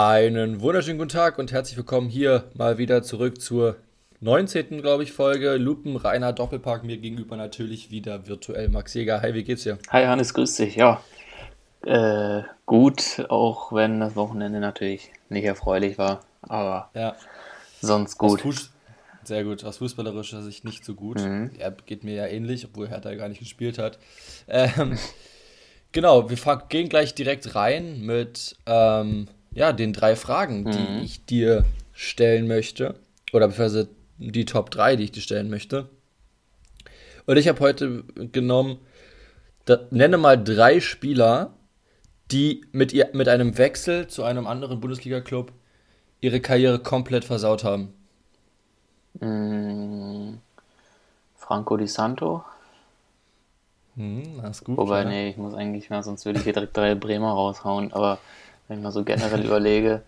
Einen wunderschönen guten Tag und herzlich willkommen hier mal wieder zurück zur 19. glaube ich Folge Lupen Rainer Doppelpark mir gegenüber natürlich wieder virtuell Max Jäger. Hi, wie geht's dir? Hi Hannes, grüß dich. Ja, äh, gut, auch wenn das Wochenende natürlich nicht erfreulich war, aber Ja, sonst gut. Sehr gut, aus fußballerischer Sicht nicht so gut. Mhm. Er geht mir ja ähnlich, obwohl Hertha gar nicht gespielt hat. Ähm, genau, wir gehen gleich direkt rein mit ähm, ja, den drei Fragen, die Mhm. ich dir stellen möchte. Oder beziehungsweise die Top 3, die ich dir stellen möchte. Und ich habe heute genommen, da, nenne mal drei Spieler, die mit, ihr, mit einem Wechsel zu einem anderen Bundesliga-Club ihre Karriere komplett versaut haben. Mm, Franco Di Santo, Hm, das ist gut. wobei, ja. nee, ich muss eigentlich mal, sonst würde ich hier direkt drei Bremer raushauen, aber wenn ich mal so generell überlege,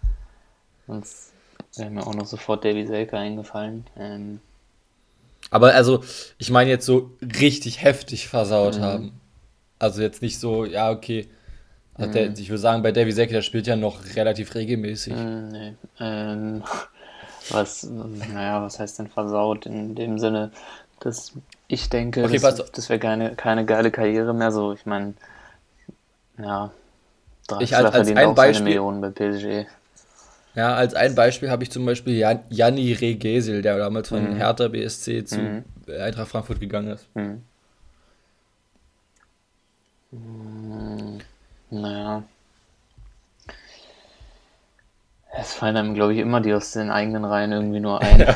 sonst wäre mir auch noch sofort Davy Selke eingefallen. Ähm, Aber also, ich meine jetzt so richtig heftig versaut Mhm. haben. Also jetzt nicht so, ja, okay. Also Mhm. der, ich würde sagen, bei Davy Selke, der spielt ja noch relativ regelmäßig. mm, nee, ähm, was, naja, was heißt denn versaut in dem Sinne, dass ich denke, Okay, das, das wäre keine, keine geile Karriere mehr, so, ich meine, ja, Ich als- als ein Beispiel- Millionen bei PSG. Ja, als ein Beispiel habe ich zum Beispiel Jan, Janni Regesel, der damals von Mhm. Hertha BSC zu Mhm. Eintracht Frankfurt gegangen ist. Hm. Hm, Naja. Es fallen einem, glaube ich, immer die aus den eigenen Reihen irgendwie nur ein.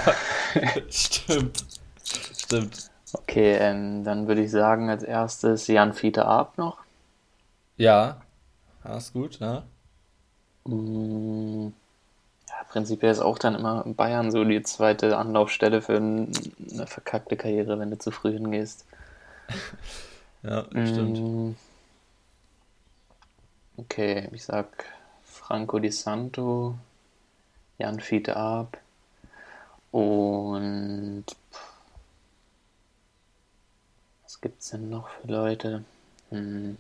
Stimmt. Stimmt. Okay, ähm, dann würde ich sagen, als erstes Jan Fiete Arp noch. Ja. Ja, ist gut, ja. Hm, Ja, prinzipiell ist auch dann immer Bayern so die zweite Anlaufstelle für ein- eine verkackte Karriere, wenn du zu früh hingehst. Ja, stimmt. Mm. Okay, ich sag Franco Di Santo, Jan Fiete Arp und was gibt's denn noch für Leute? Hm.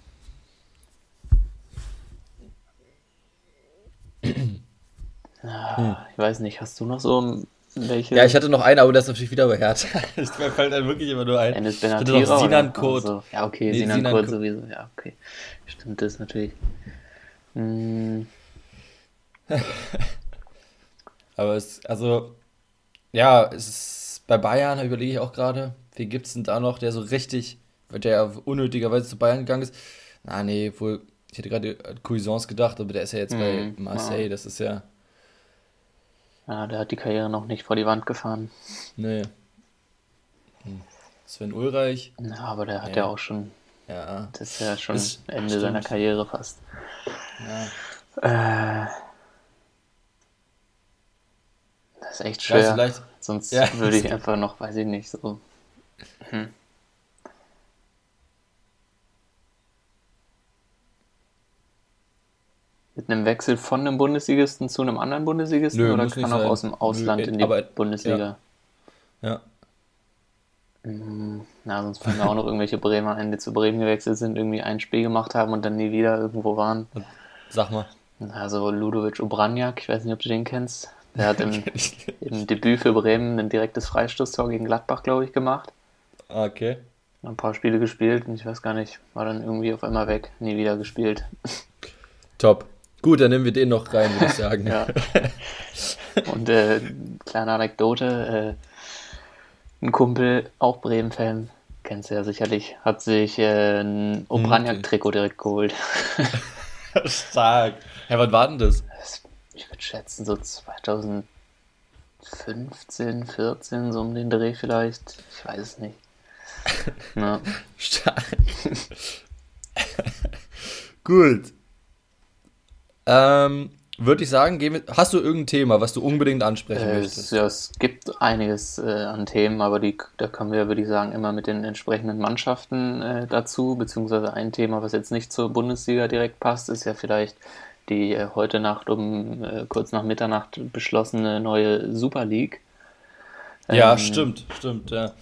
Ah, Ich weiß nicht, hast du noch so welche? Ja, ich hatte noch einen, aber das ist natürlich wieder bei Hertha. Ich- Mir fällt dann wirklich immer nur ein. Enes Ich hatte Benatira noch Sinan? Kurt. Also, ja, okay, Nee, Sinan Sinan Kurt sowieso. Ja, okay. Stimmt das natürlich. Hm, Aber es, also, ja, es ist bei Bayern, überlege ich auch gerade, wie gibt es denn da noch, der so richtig, der unnötigerweise zu Bayern gegangen ist? Na, nee, wohl, ich hätte gerade an Cuisance gedacht, aber der ist ja jetzt bei Mhm, Marseille, das ist ja, ja, der hat die Karriere noch nicht vor die Wand gefahren. nee. Hm. Sven Ulreich, Ja, aber der hat Ja. ja auch schon, ja, das ist ja schon Das Ende stimmt. seiner Karriere fast. ja. Äh, das ist echt Ja, schwer. vielleicht, Sonst Ja. würde ich einfach noch, weiß ich nicht, so. Hm. Mit einem Wechsel von einem Bundesligisten zu einem anderen Bundesligisten Nö, oder kann auch sein. aus dem Ausland Nö, in die aber- Bundesliga? ja, Hm, Na, sonst fallen mir auch noch irgendwelche Bremer ein, die zu Bremen gewechselt sind, irgendwie ein Spiel gemacht haben und dann nie wieder irgendwo waren. sag mal. Also Ludovic Obranjak, ich weiß nicht, ob du den kennst. Der hat im, im Debüt für Bremen ein direktes Freistoßtor gegen Gladbach, glaube ich, gemacht. Okay. Ein paar Spiele gespielt und ich weiß gar nicht, war dann irgendwie auf einmal weg, nie wieder gespielt. Top. Gut, dann nehmen wir den noch rein, würde ich sagen. Ja. Und äh, kleine Anekdote, äh, ein Kumpel, auch Bremen-Fan, kennst du ja sicherlich, hat sich äh, ein Obranjak-Trikot direkt geholt. Stark. Ja, was war denn das? Das- Ich würde schätzen, so 2015, 14, so um den Dreh vielleicht. Ich weiß es nicht. Ja. Stark. Gut. Ähm, würde ich sagen, wir, hast du irgendein Thema, was du unbedingt ansprechen Äh, es, möchtest? ja, es gibt einiges äh, an Themen, aber die, da kommen wir, würde ich sagen, immer mit den entsprechenden Mannschaften äh, dazu, beziehungsweise ein Thema, was jetzt nicht zur Bundesliga direkt passt, ist ja vielleicht die äh, heute Nacht um äh, kurz nach Mitternacht beschlossene neue Super League. ja, Ähm, stimmt, stimmt, ja.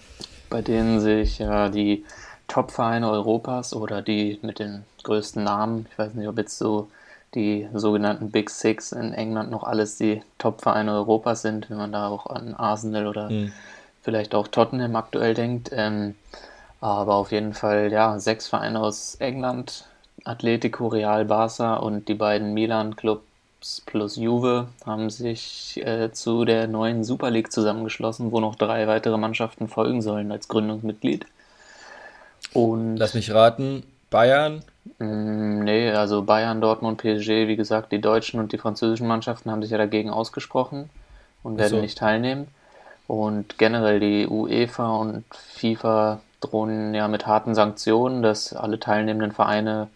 bei denen sich ja die Top-Vereine Europas oder die mit den größten Namen, ich weiß nicht, ob jetzt so die sogenannten Big Six in England noch alles die Top-Vereine Europas sind, wenn man da auch an Arsenal oder mhm. vielleicht auch Tottenham aktuell denkt. Ähm, aber auf jeden Fall, ja, sechs Vereine aus England, Atletico, Real, Barca und die beiden Milan-Clubs plus Juve haben sich äh, zu der neuen Super League zusammengeschlossen, wo noch drei weitere Mannschaften folgen sollen als Gründungsmitglied. Und Lass mich raten, Bayern? Mm, nee, also Bayern, Dortmund, PSG, wie gesagt, die deutschen und die französischen Mannschaften haben sich ja dagegen ausgesprochen und werden so. nicht teilnehmen. Und generell die UEFA und FIFA drohen ja mit harten Sanktionen, dass alle teilnehmenden Vereine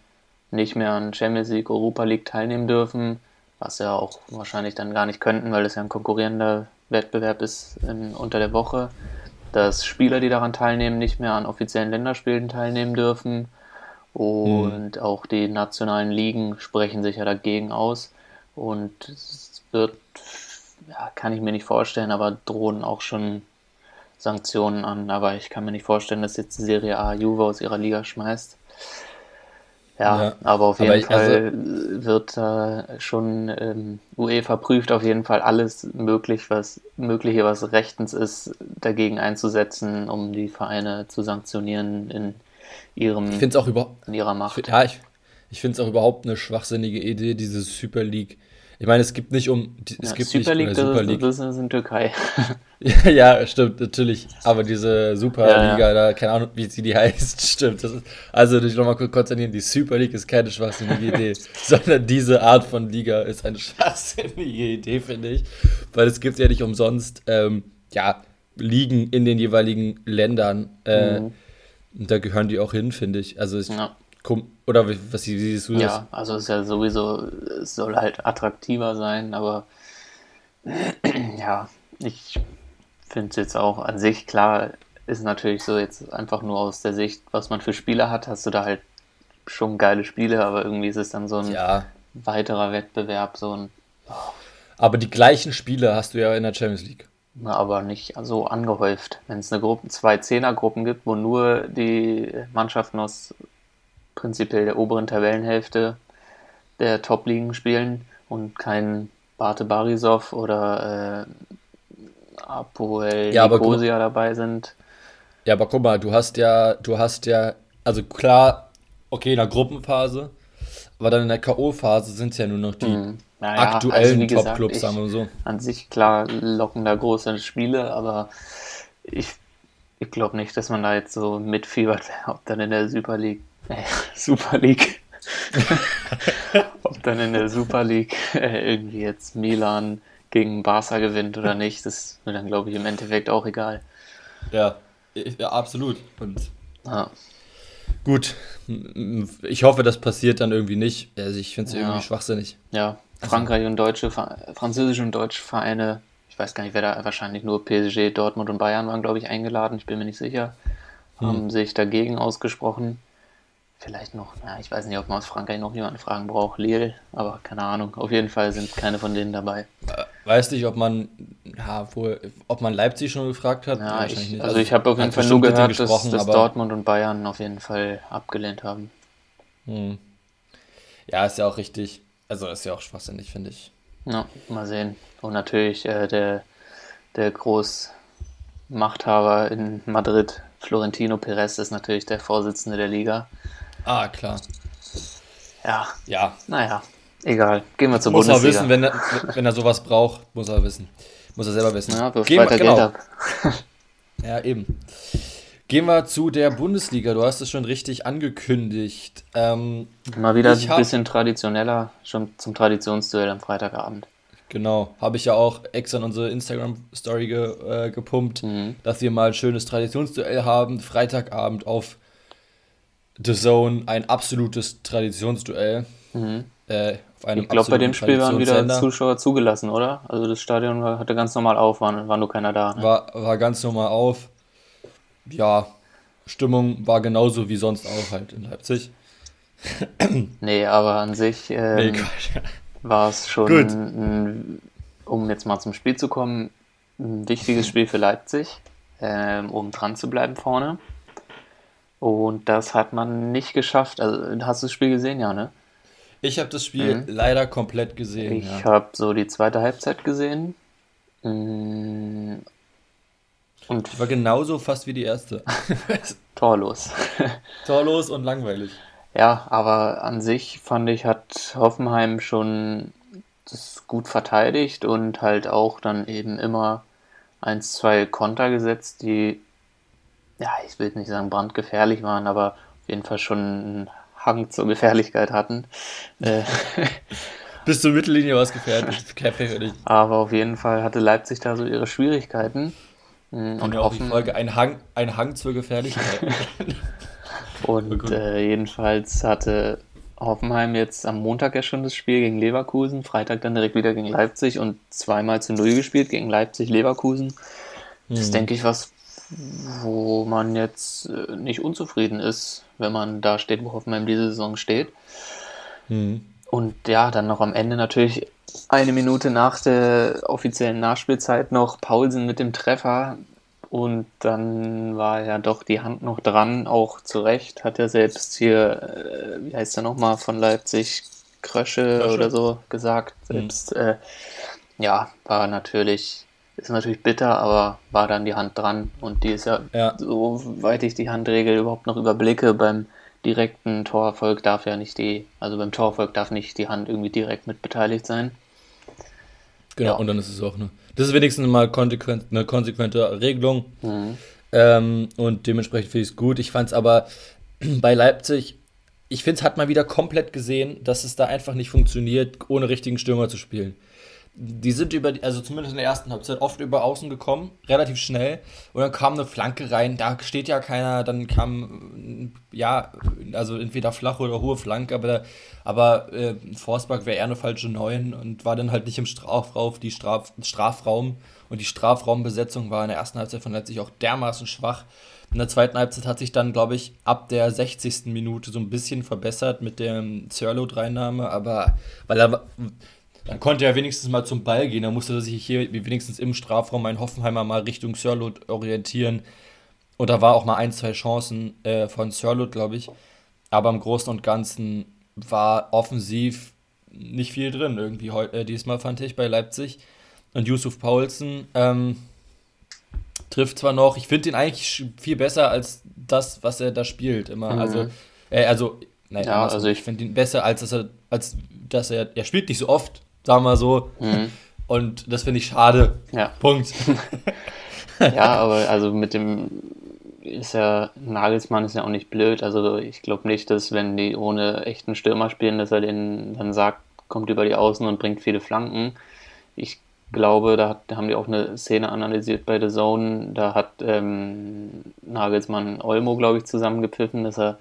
nicht mehr an Champions League, Europa League teilnehmen dürfen, was ja auch wahrscheinlich dann gar nicht könnten, weil es ja ein konkurrierender Wettbewerb ist in, unter der Woche. Dass Spieler, die daran teilnehmen, nicht mehr an offiziellen Länderspielen teilnehmen dürfen und mhm. auch die nationalen Ligen sprechen sich ja dagegen aus. Und es wird, ja, kann ich mir nicht vorstellen, aber drohen auch schon Sanktionen an. Aber ich kann mir nicht vorstellen, dass jetzt die Serie A Juve aus ihrer Liga schmeißt. Ja, ja. aber auf jeden aber ich, Fall also, wird äh, schon ähm, UEFA prüft auf jeden Fall alles möglich, was mögliche, was rechtens ist, dagegen einzusetzen, um die Vereine zu sanktionieren in ihrem, ich auch über, in ihrer Macht. Ich, ja, ich, ich finde es auch überhaupt eine schwachsinnige Idee, diese Super League. Ich meine, es gibt nicht um. Es ja, gibt Super nicht, League, Super League. Das, das ist in Türkei. ja, ja, stimmt, natürlich. Aber diese Superliga, ja, da, keine Ahnung, wie sie die heißt, stimmt. Ist, also, ich nochmal kurz konzentrieren: die Super League ist keine schwachsinnige Idee, sondern diese Art von Liga ist eine schwachsinnige Idee, finde ich. Weil es gibt ja nicht umsonst, ähm, ja, Ligen in den jeweiligen Ländern. Äh, mhm und da gehören die auch hin, finde ich. Also ich, ja. oder was siehst du das? Ja, also es ist ja sowieso, es soll halt attraktiver sein, aber ja, ich finde es jetzt auch an sich klar, ist natürlich so jetzt einfach nur aus der Sicht, was man für Spiele hat, hast du da halt schon geile Spiele, aber irgendwie ist es dann so ein ja. weiterer Wettbewerb, so ein. Oh. Aber die gleichen Spiele hast du ja in der Champions League aber nicht so angehäuft. Wenn es eine Gruppe, zwei Zehnergruppen gibt, wo nur die Mannschaften aus prinzipiell der oberen Tabellenhälfte der Top-Ligen spielen und kein Bate Barisov oder äh, Apoel ja, Nicosia dabei sind. Ja, aber guck mal, du hast ja, du hast ja, also klar, okay, in der Gruppenphase, aber dann in der K.O.-Phase sind es ja nur noch die mhm naja, aktuellen also Top-Clubs, sagen wir so. An sich klar locken da große Spiele, aber ich, ich glaube nicht, dass man da jetzt so mitfiebert, ob dann in der Super League, äh, Super League, ob dann in der Super League äh, irgendwie jetzt Milan gegen Barca gewinnt oder nicht, das ist mir dann, glaube ich, im Endeffekt auch egal. Ja, ja absolut. Und ja. Gut, ich hoffe, das passiert dann irgendwie nicht. Also ich finde es ja. irgendwie schwachsinnig. Ja, Frankreich und deutsche, französische und deutsche Vereine, ich weiß gar nicht, wer da wahrscheinlich nur PSG, Dortmund und Bayern waren, glaube ich, eingeladen, ich bin mir nicht sicher, hm. haben sich dagegen ausgesprochen. Vielleicht noch, na, ich weiß nicht, ob man aus Frankreich noch jemanden fragen braucht, Lille, aber keine Ahnung. Auf jeden Fall sind keine von denen dabei. Äh, weiß nicht, ob man, ja, wohl, ob man Leipzig schon gefragt hat. Ja, ich, also, also ich habe auf jeden Fall nur gehört, dass, dass Dortmund und Bayern auf jeden Fall abgelehnt haben. Hm. Ja, ist ja auch richtig. Also ist ja auch schwachsinnig, finde ich. Ja, mal sehen. Und natürlich äh, der, der Großmachthaber in Madrid, Florentino Perez, ist natürlich der Vorsitzende der Liga. Ah, klar. Ja. Ja. Naja, egal. Gehen wir zur muss Bundesliga. Muss er wissen, wenn er, wenn er sowas braucht, muss er wissen. Muss er selber wissen. Ja, Gehen weiter genau. Geld ab. ja, eben. Gehen wir zu der Bundesliga. Du hast es schon richtig angekündigt. Ähm, Mal wieder ein bisschen traditioneller, schon zum Traditionsduell am Freitagabend. Genau, habe ich ja auch extra in unsere Instagram-Story ge, äh, gepumpt, mhm. dass wir mal ein schönes Traditionsduell haben. Freitagabend auf The Zone, ein absolutes Traditionsduell. Mhm. Äh, ich glaube, bei dem Spiel waren wieder Zuschauer zugelassen, oder? Also das Stadion hatte ganz normal auf, war, war nur keiner da. Ne? War, war ganz normal auf ja, Stimmung war genauso wie sonst auch halt in Leipzig. nee, aber an sich ähm, nee, war es schon, ein, um jetzt mal zum Spiel zu kommen, ein wichtiges Spiel für Leipzig, ähm, um dran zu bleiben vorne. Und das hat man nicht geschafft. Also, hast du das Spiel gesehen, ja, ne? Ich habe das Spiel mhm. leider komplett gesehen. Ich ja. habe so die zweite Halbzeit gesehen. Und ich war genauso fast wie die erste. Torlos. Torlos und langweilig. Ja, aber an sich fand ich, hat Hoffenheim schon das gut verteidigt und halt auch dann eben immer ein, zwei Konter gesetzt, die, ja, ich will nicht sagen brandgefährlich waren, aber auf jeden Fall schon einen Hang zur Gefährlichkeit hatten. Äh, Bis zur Mittellinie war es gefährlich. aber auf jeden Fall hatte Leipzig da so ihre Schwierigkeiten. Mhm, und, auch die Folge ein Hang, ein Hang zur Gefährlichkeit. und äh, jedenfalls hatte Hoffenheim jetzt am Montag ja schon das Spiel gegen Leverkusen, Freitag dann direkt wieder gegen Leipzig und zweimal zu Null gespielt gegen Leipzig, Leverkusen. Das ist, mhm. denke ich, was, wo man jetzt äh, nicht unzufrieden ist, wenn man da steht, wo Hoffenheim diese Saison steht. Mhm. Und ja, dann noch am Ende natürlich eine Minute nach der offiziellen Nachspielzeit noch Paulsen mit dem Treffer. Und dann war ja doch die Hand noch dran, auch zu Recht. Hat er selbst hier, äh, wie heißt er nochmal, von Leipzig, Krösche, Krösche. oder so gesagt. Mhm. Selbst, mhm. äh, ja, war natürlich, ist natürlich bitter, aber war dann die Hand dran. Und die ist ja, ja. soweit ich die Handregel überhaupt noch überblicke, beim direkten Torerfolg darf ja nicht die, also beim Torerfolg darf nicht die Hand irgendwie direkt mit beteiligt sein. Genau, ja. und dann ist es auch eine. Das ist wenigstens mal konsequent, eine konsequente Regelung. Mhm. Ähm, und dementsprechend finde ich es gut. Ich fand es aber bei Leipzig, ich finde es hat mal wieder komplett gesehen, dass es da einfach nicht funktioniert, ohne richtigen Stürmer zu spielen die sind über, also zumindest in der ersten Halbzeit, oft über außen gekommen, relativ schnell. Und dann kam eine Flanke rein, da steht ja keiner, dann kam, ja, also entweder flache oder hohe Flanke, aber, aber äh, Forsberg wäre eher eine falsche Neun und war dann halt nicht im Strafraum, die Straf, Strafraum. Und die Strafraumbesetzung war in der ersten Halbzeit von Leipzig auch dermaßen schwach. In der zweiten Halbzeit hat sich dann, glaube ich, ab der 60. Minute so ein bisschen verbessert mit der Zerlo-Dreinnahme, aber weil er dann konnte er wenigstens mal zum Ball gehen. Dann musste er sich hier wenigstens im Strafraum ein Hoffenheimer mal Richtung Sörlot orientieren. Und da war auch mal ein, zwei Chancen äh, von Sörlot, glaube ich. Aber im Großen und Ganzen war offensiv nicht viel drin, irgendwie äh, diesmal fand ich bei Leipzig. Und Yusuf Paulsen ähm, trifft zwar noch, ich finde ihn eigentlich viel besser als das, was er da spielt, immer. Mhm. Also, äh, also, nein, ja, also ich finde ihn besser, als dass er, als dass er, er spielt nicht so oft, sagen wir mal so. Mhm. Und das finde ich schade. Ja. Punkt. ja, aber also mit dem ist ja, Nagelsmann ist ja auch nicht blöd. Also ich glaube nicht, dass wenn die ohne echten Stürmer spielen, dass er den dann sagt, kommt über die Außen und bringt viele Flanken. Ich glaube, da, hat, da haben die auch eine Szene analysiert bei The Zone. Da hat ähm, Nagelsmann Olmo, glaube ich, zusammengepfiffen, dass er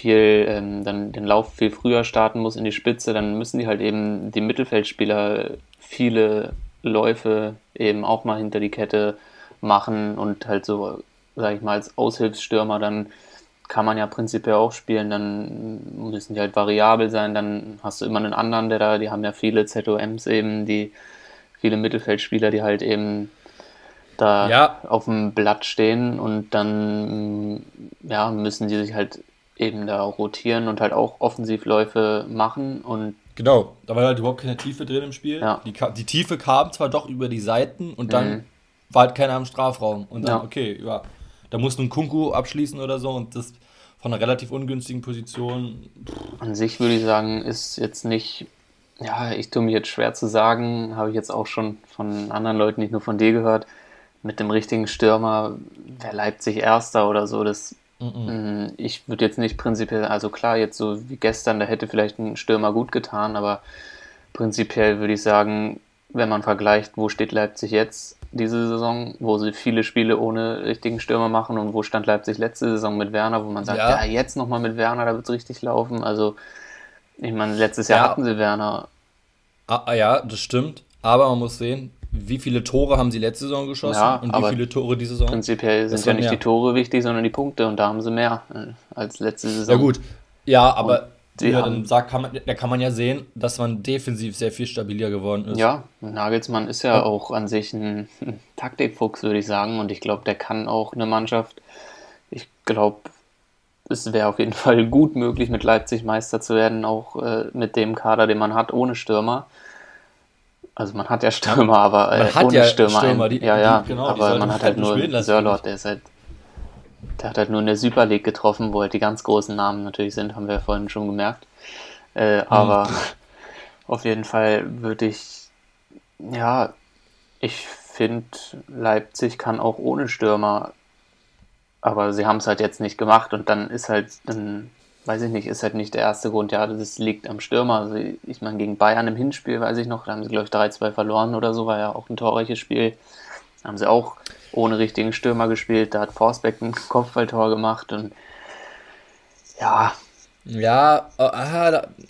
viel ähm, dann den Lauf viel früher starten muss in die Spitze, dann müssen die halt eben die Mittelfeldspieler viele Läufe eben auch mal hinter die Kette machen und halt so, sag ich mal, als Aushilfsstürmer dann kann man ja prinzipiell auch spielen, dann müssen die halt variabel sein, dann hast du immer einen anderen, der da, die haben ja viele ZOMs eben, die viele Mittelfeldspieler, die halt eben da ja. auf dem Blatt stehen und dann ja, müssen die sich halt eben da rotieren und halt auch Offensivläufe machen und Genau, da war halt überhaupt keine Tiefe drin im Spiel. Ja. Die, die, Tiefe kam zwar doch über die Seiten und dann mhm. war halt keiner im Strafraum. Und dann, ja. okay, ja, da musste ein Kunku abschließen oder so und das von einer relativ ungünstigen Position. An sich würde ich sagen, ist jetzt nicht, ja, ich tue mir jetzt schwer zu sagen, habe ich jetzt auch schon von anderen Leuten, nicht nur von dir gehört, mit dem richtigen Stürmer wäre Leipzig Erster oder so, das Mhm. Ich würde jetzt nicht prinzipiell, also klar, jetzt so wie gestern, da hätte vielleicht ein Stürmer gut getan, aber prinzipiell würde ich sagen, wenn man vergleicht, wo steht Leipzig jetzt diese Saison, wo sie viele Spiele ohne richtigen Stürmer machen und wo stand Leipzig letzte Saison mit Werner, wo man sagt, ja, ja jetzt nochmal mit Werner, da wird es richtig laufen. Also, ich meine, letztes Jahr ja. hatten sie Werner. Ah, ah, ja, das stimmt. Aber man muss sehen, wie viele Tore haben sie letzte Saison geschossen ja, und wie viele Tore diese Saison? Prinzipiell sind ja nicht mehr. die Tore wichtig, sondern die Punkte und da haben sie mehr äh, als letzte Saison. Ja gut, ja, aber er dann sagt, kann man, da kann man ja sehen, dass man defensiv sehr viel stabiler geworden ist. Ja, Nagelsmann ist ja, ja. auch an sich ein, ein Taktikfuchs, würde ich sagen. Und ich glaube, der kann auch eine Mannschaft, ich glaube, es wäre auf jeden Fall gut möglich, mit Leipzig Meister zu werden, auch äh, mit dem Kader, den man hat, ohne Stürmer. Also man hat ja Stürmer, aber äh, ohne ja Stürmer. Stürmer die, ja, ja, die, genau, aber man hat halt nur Sörlot, der ist halt, der hat halt nur in der Super League getroffen, wo halt die ganz großen Namen natürlich sind, haben wir ja vorhin schon gemerkt. Äh, aber hm. auf jeden Fall würde ich, ja, ich finde, Leipzig kann auch ohne Stürmer aber sie haben es halt jetzt nicht gemacht und dann ist halt, dann weiß ich nicht, ist halt nicht der erste Grund, ja, das liegt am Stürmer. Also ich meine, gegen Bayern im Hinspiel, weiß ich noch, da haben sie, glaube ich, 3-2 verloren oder so, war ja auch ein torreiches Spiel. Da haben sie auch ohne richtigen Stürmer gespielt, da hat Forsbeck ein Kopfballtor gemacht und ja. Ja,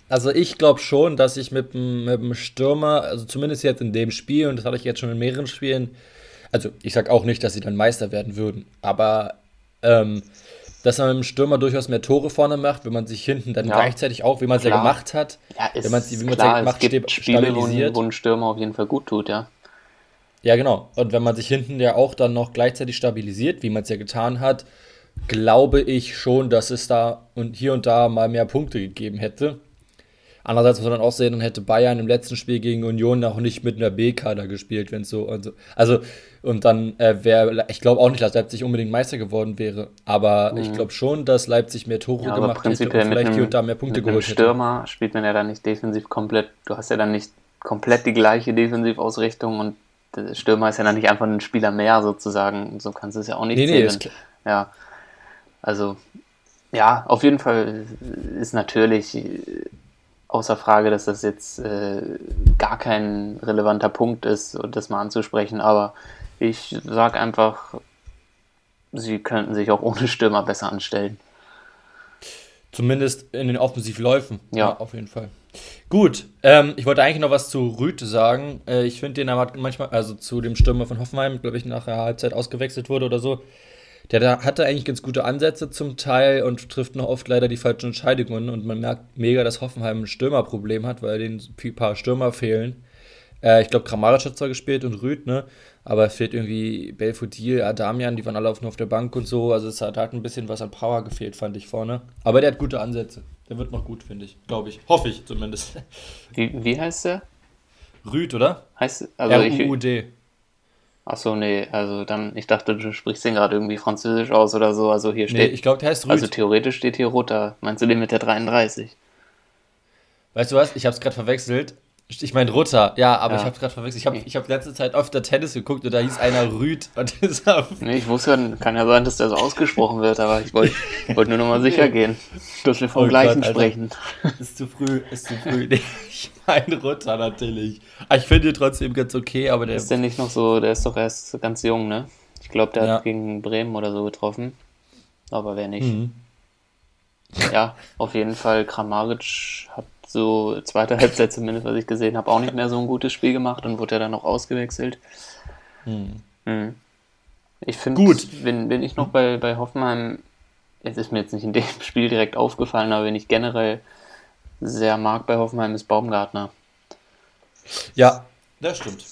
also ich glaube schon, dass ich mit dem, mit dem Stürmer, also zumindest jetzt in dem Spiel, und das hatte ich jetzt schon in mehreren Spielen, also ich sage auch nicht, dass sie dann Meister werden würden, aber ähm, dass man mit dem Stürmer durchaus mehr Tore vorne macht, wenn man sich hinten dann ja, gleichzeitig auch, wie man es ja gemacht hat, ja, wenn man es wie ja gemacht, Spiele, stabilisiert. Wo ein Stürmer auf jeden Fall gut tut, ja. Ja, genau. Und wenn man sich hinten ja auch dann noch gleichzeitig stabilisiert, wie man es ja getan hat, glaube ich schon, dass es da und hier und da mal mehr Punkte gegeben hätte. Andererseits muss man dann auch sehen, dann hätte Bayern im letzten Spiel gegen Union noch nicht mit einer B-Kader gespielt, wenn es so so. Also, und dann äh, wäre, ich glaube auch nicht, dass Leipzig unbedingt Meister geworden wäre. Aber mhm. ich glaube schon, dass Leipzig mehr Tore ja, gemacht hätte und vielleicht einem, hier und da mehr Punkte geholt hätte. Stürmer spielt man ja dann nicht defensiv komplett, du hast ja dann nicht komplett die gleiche Defensivausrichtung und der Stürmer ist ja dann nicht einfach ein Spieler mehr sozusagen. So kannst du es ja auch nicht nee, zählen. Nee, ja. Also, ja, auf jeden Fall ist natürlich außer Frage, dass das jetzt äh, gar kein relevanter Punkt ist, das mal anzusprechen. Aber ich sage einfach, sie könnten sich auch ohne Stürmer besser anstellen. Zumindest in den Offensivläufen. Ja. ja auf jeden Fall. Gut, ähm, ich wollte eigentlich noch was zu Rüte sagen. Äh, ich finde den hat manchmal, also zu dem Stürmer von Hoffenheim, glaube ich, nach der Halbzeit ausgewechselt wurde oder so. Der da hatte eigentlich ganz gute Ansätze zum Teil und trifft noch oft leider die falschen Entscheidungen. Und man merkt mega, dass Hoffenheim ein Stürmerproblem hat, weil denen ein paar Stürmer fehlen. Äh, ich glaube, Kramaric hat zwar gespielt und Rüd, ne? Aber es fehlt irgendwie Belfodil, Adamian, die waren alle auf, nur auf der Bank und so. Also es hat, hat ein bisschen was an Power gefehlt, fand ich vorne. Aber der hat gute Ansätze. Der wird noch gut, finde ich. Glaube ich. Hoffe ich zumindest. Wie, wie heißt der? Rüd, oder? Heißt, also R-U-U-D. Achso, nee, also dann, ich dachte, du sprichst den gerade irgendwie französisch aus oder so. Also hier steht. Nee, ich glaube, der heißt Rüd. Also theoretisch steht hier Roter. Meinst du den mit der 33? Weißt du was? Ich habe es gerade verwechselt. Ich meine Rutter, ja, aber ja. ich habe gerade verwechselt. Ich habe ich hab letzte Zeit öfter Tennis geguckt und da hieß einer Rüd. Und nee, ich wusste, kann ja sein, dass der so ausgesprochen wird, aber ich wollte wollt nur noch mal sicher gehen, dass wir vom oh gleichen Gott, sprechen. Ist zu früh, ist zu früh. Nee, ich meine Rutter natürlich. Ah, ich finde ihn trotzdem ganz okay, aber der. Ist der nicht noch so, der ist doch erst ganz jung, ne? Ich glaube, der ja. hat gegen Bremen oder so getroffen. Aber wer nicht. Mhm. Ja, auf jeden Fall, Kramaric hat so zweite Halbzeit zumindest, was ich gesehen habe, auch nicht mehr so ein gutes Spiel gemacht und wurde ja dann noch ausgewechselt. Hm. Hm. Ich finde, wenn, wenn ich noch bei, bei Hoffenheim, es ist mir jetzt nicht in dem Spiel direkt aufgefallen, aber wenn ich generell sehr mag bei Hoffenheim, ist Baumgartner. Ja, das stimmt.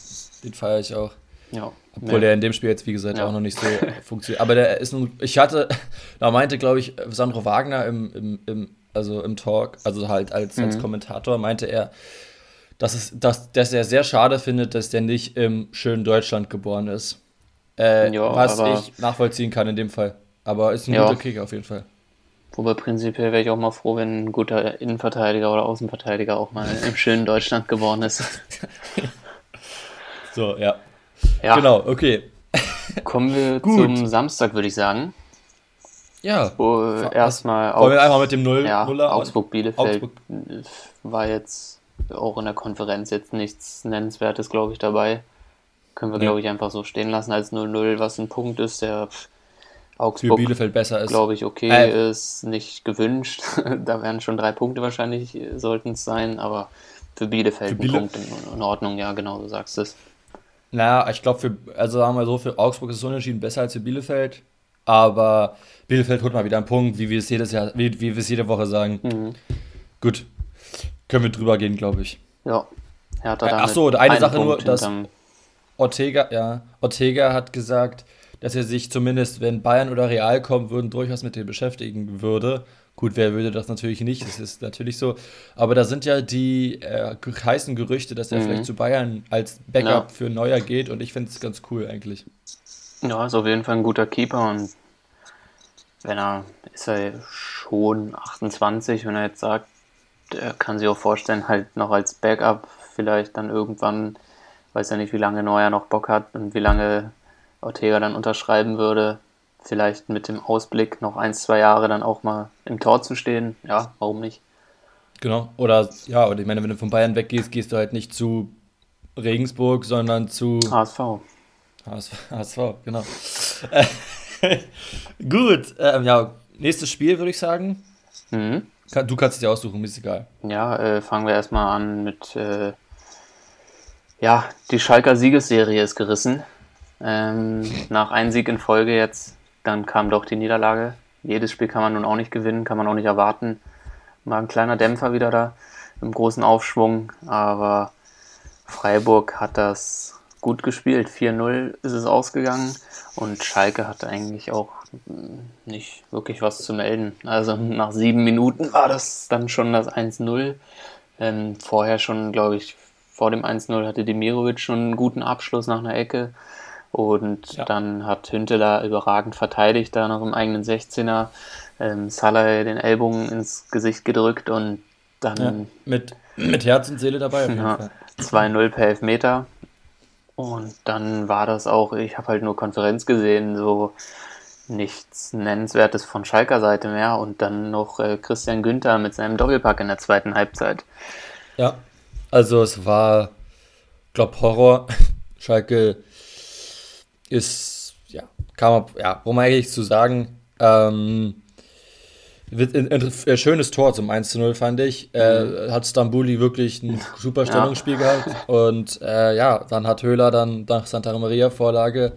Den feiere ich auch. Ja. Obwohl ja. der in dem Spiel jetzt, wie gesagt, ja. auch noch nicht so funktioniert. Aber der ist nun, ich hatte, da meinte, glaube ich, Sandro Wagner im, im, im also im Talk, also halt als, mhm. als Kommentator, meinte er, dass, es, dass, dass er sehr schade findet, dass der nicht im schönen Deutschland geboren ist. Äh, ja, was ich nachvollziehen kann in dem Fall. Aber ist ein ja. guter Kick auf jeden Fall. Wobei prinzipiell wäre ich auch mal froh, wenn ein guter Innenverteidiger oder Außenverteidiger auch mal im schönen Deutschland geboren ist. so, ja. ja. Genau, okay. Kommen wir zum Samstag, würde ich sagen. Ja. Erstmal Wollen wir einfach mit dem Null ja, Nuller Augsburg-Bielefeld Augsburg. war jetzt auch in der Konferenz jetzt nichts Nennenswertes, glaube ich, dabei. Können wir, ja. glaube ich, einfach so stehen lassen als 0-0, was ein Punkt ist, der Augsburg, für Bielefeld besser ist. Glaube ich, okay äh. ist, nicht gewünscht. da wären schon drei Punkte wahrscheinlich, sollten es sein, aber für Bielefeld für ein Biele Punkt in, in, Ordnung, ja, genau, du sagst es. Naja, ich glaube, für, also sagen wir so, für Augsburg ist es unentschieden besser als für Bielefeld. Aber Bielefeld holt mal wieder einen Punkt, wie wir es jedes Jahr, wie, wie wir es jede Woche sagen. Mhm. Gut. Können wir drüber gehen, glaube ich. Ja. Ach so, eine Sache nur, dass Ortega, ja, Ortega hat gesagt, dass er sich zumindest, wenn Bayern oder Real kommen würden, durchaus mit dem beschäftigen würde. Gut, wer würde das natürlich nicht, das ist natürlich so. Aber da sind ja die äh, heißen Gerüchte, dass er mhm. vielleicht zu Bayern als Backup ja. für Neuer geht und ich finde es ganz cool eigentlich. Ja, ist auf jeden Fall ein guter Keeper und wenn er, ist er schon 28, wenn er jetzt sagt, er kann sich auch vorstellen, halt noch als Backup vielleicht dann irgendwann, weiß ja nicht, wie lange Neuer noch Bock hat und wie lange Ortega dann unterschreiben würde, vielleicht mit dem Ausblick noch ein, zwei Jahre dann auch mal im Tor zu stehen. Ja, warum nicht? Genau, oder ja, und ich meine, wenn du von Bayern weggehst, gehst du halt nicht zu Regensburg, sondern zu HSV. HSV, HSV genau. Gut, ähm, ja, nächstes Spiel würde ich sagen. Mhm. Du kannst es dir aussuchen, ist egal. Ja, äh, fangen wir erstmal an mit, äh, ja, die Schalker Siegesserie ist gerissen. Ähm, nach einem Sieg in Folge jetzt, dann kam doch die Niederlage. Jedes Spiel kann man nun auch nicht gewinnen, kann man auch nicht erwarten. War ein kleiner Dämpfer wieder da im großen Aufschwung, aber Freiburg hat das gut gespielt. 4-0 ist es ausgegangen und Schalke hatte eigentlich auch nicht wirklich was zu melden. Also nach sieben Minuten war das dann schon das 1-0. Ähm, vorher schon, glaube ich, vor dem 1-0 hatte Demirovic schon einen guten Abschluss nach einer Ecke. Und ja. dann hat Hünteler überragend verteidigt, da noch im eigenen 16er. Ähm, Salah den Ellbogen ins Gesicht gedrückt und dann. Ja, mit, mit Herz und Seele dabei. Ja, 2-0 per Elfmeter. Und dann war das auch, ich habe halt nur Konferenz gesehen, so nichts Nennenswertes von Schalker Seite mehr. Und dann noch äh, Christian Günther mit seinem Doppelpack in der zweiten Halbzeit. Ja, also es war, glaube Horror. Schalke ist, ja, man, ja, man eigentlich zu sagen, ähm, schönes Tor zum 1 zu 0, fand ich. Äh, mhm. hat Stambuli wirklich ein super Stellungsspiel ja. gehabt. Und äh, ja, dann hat Höhler dann nach Santa Maria Vorlage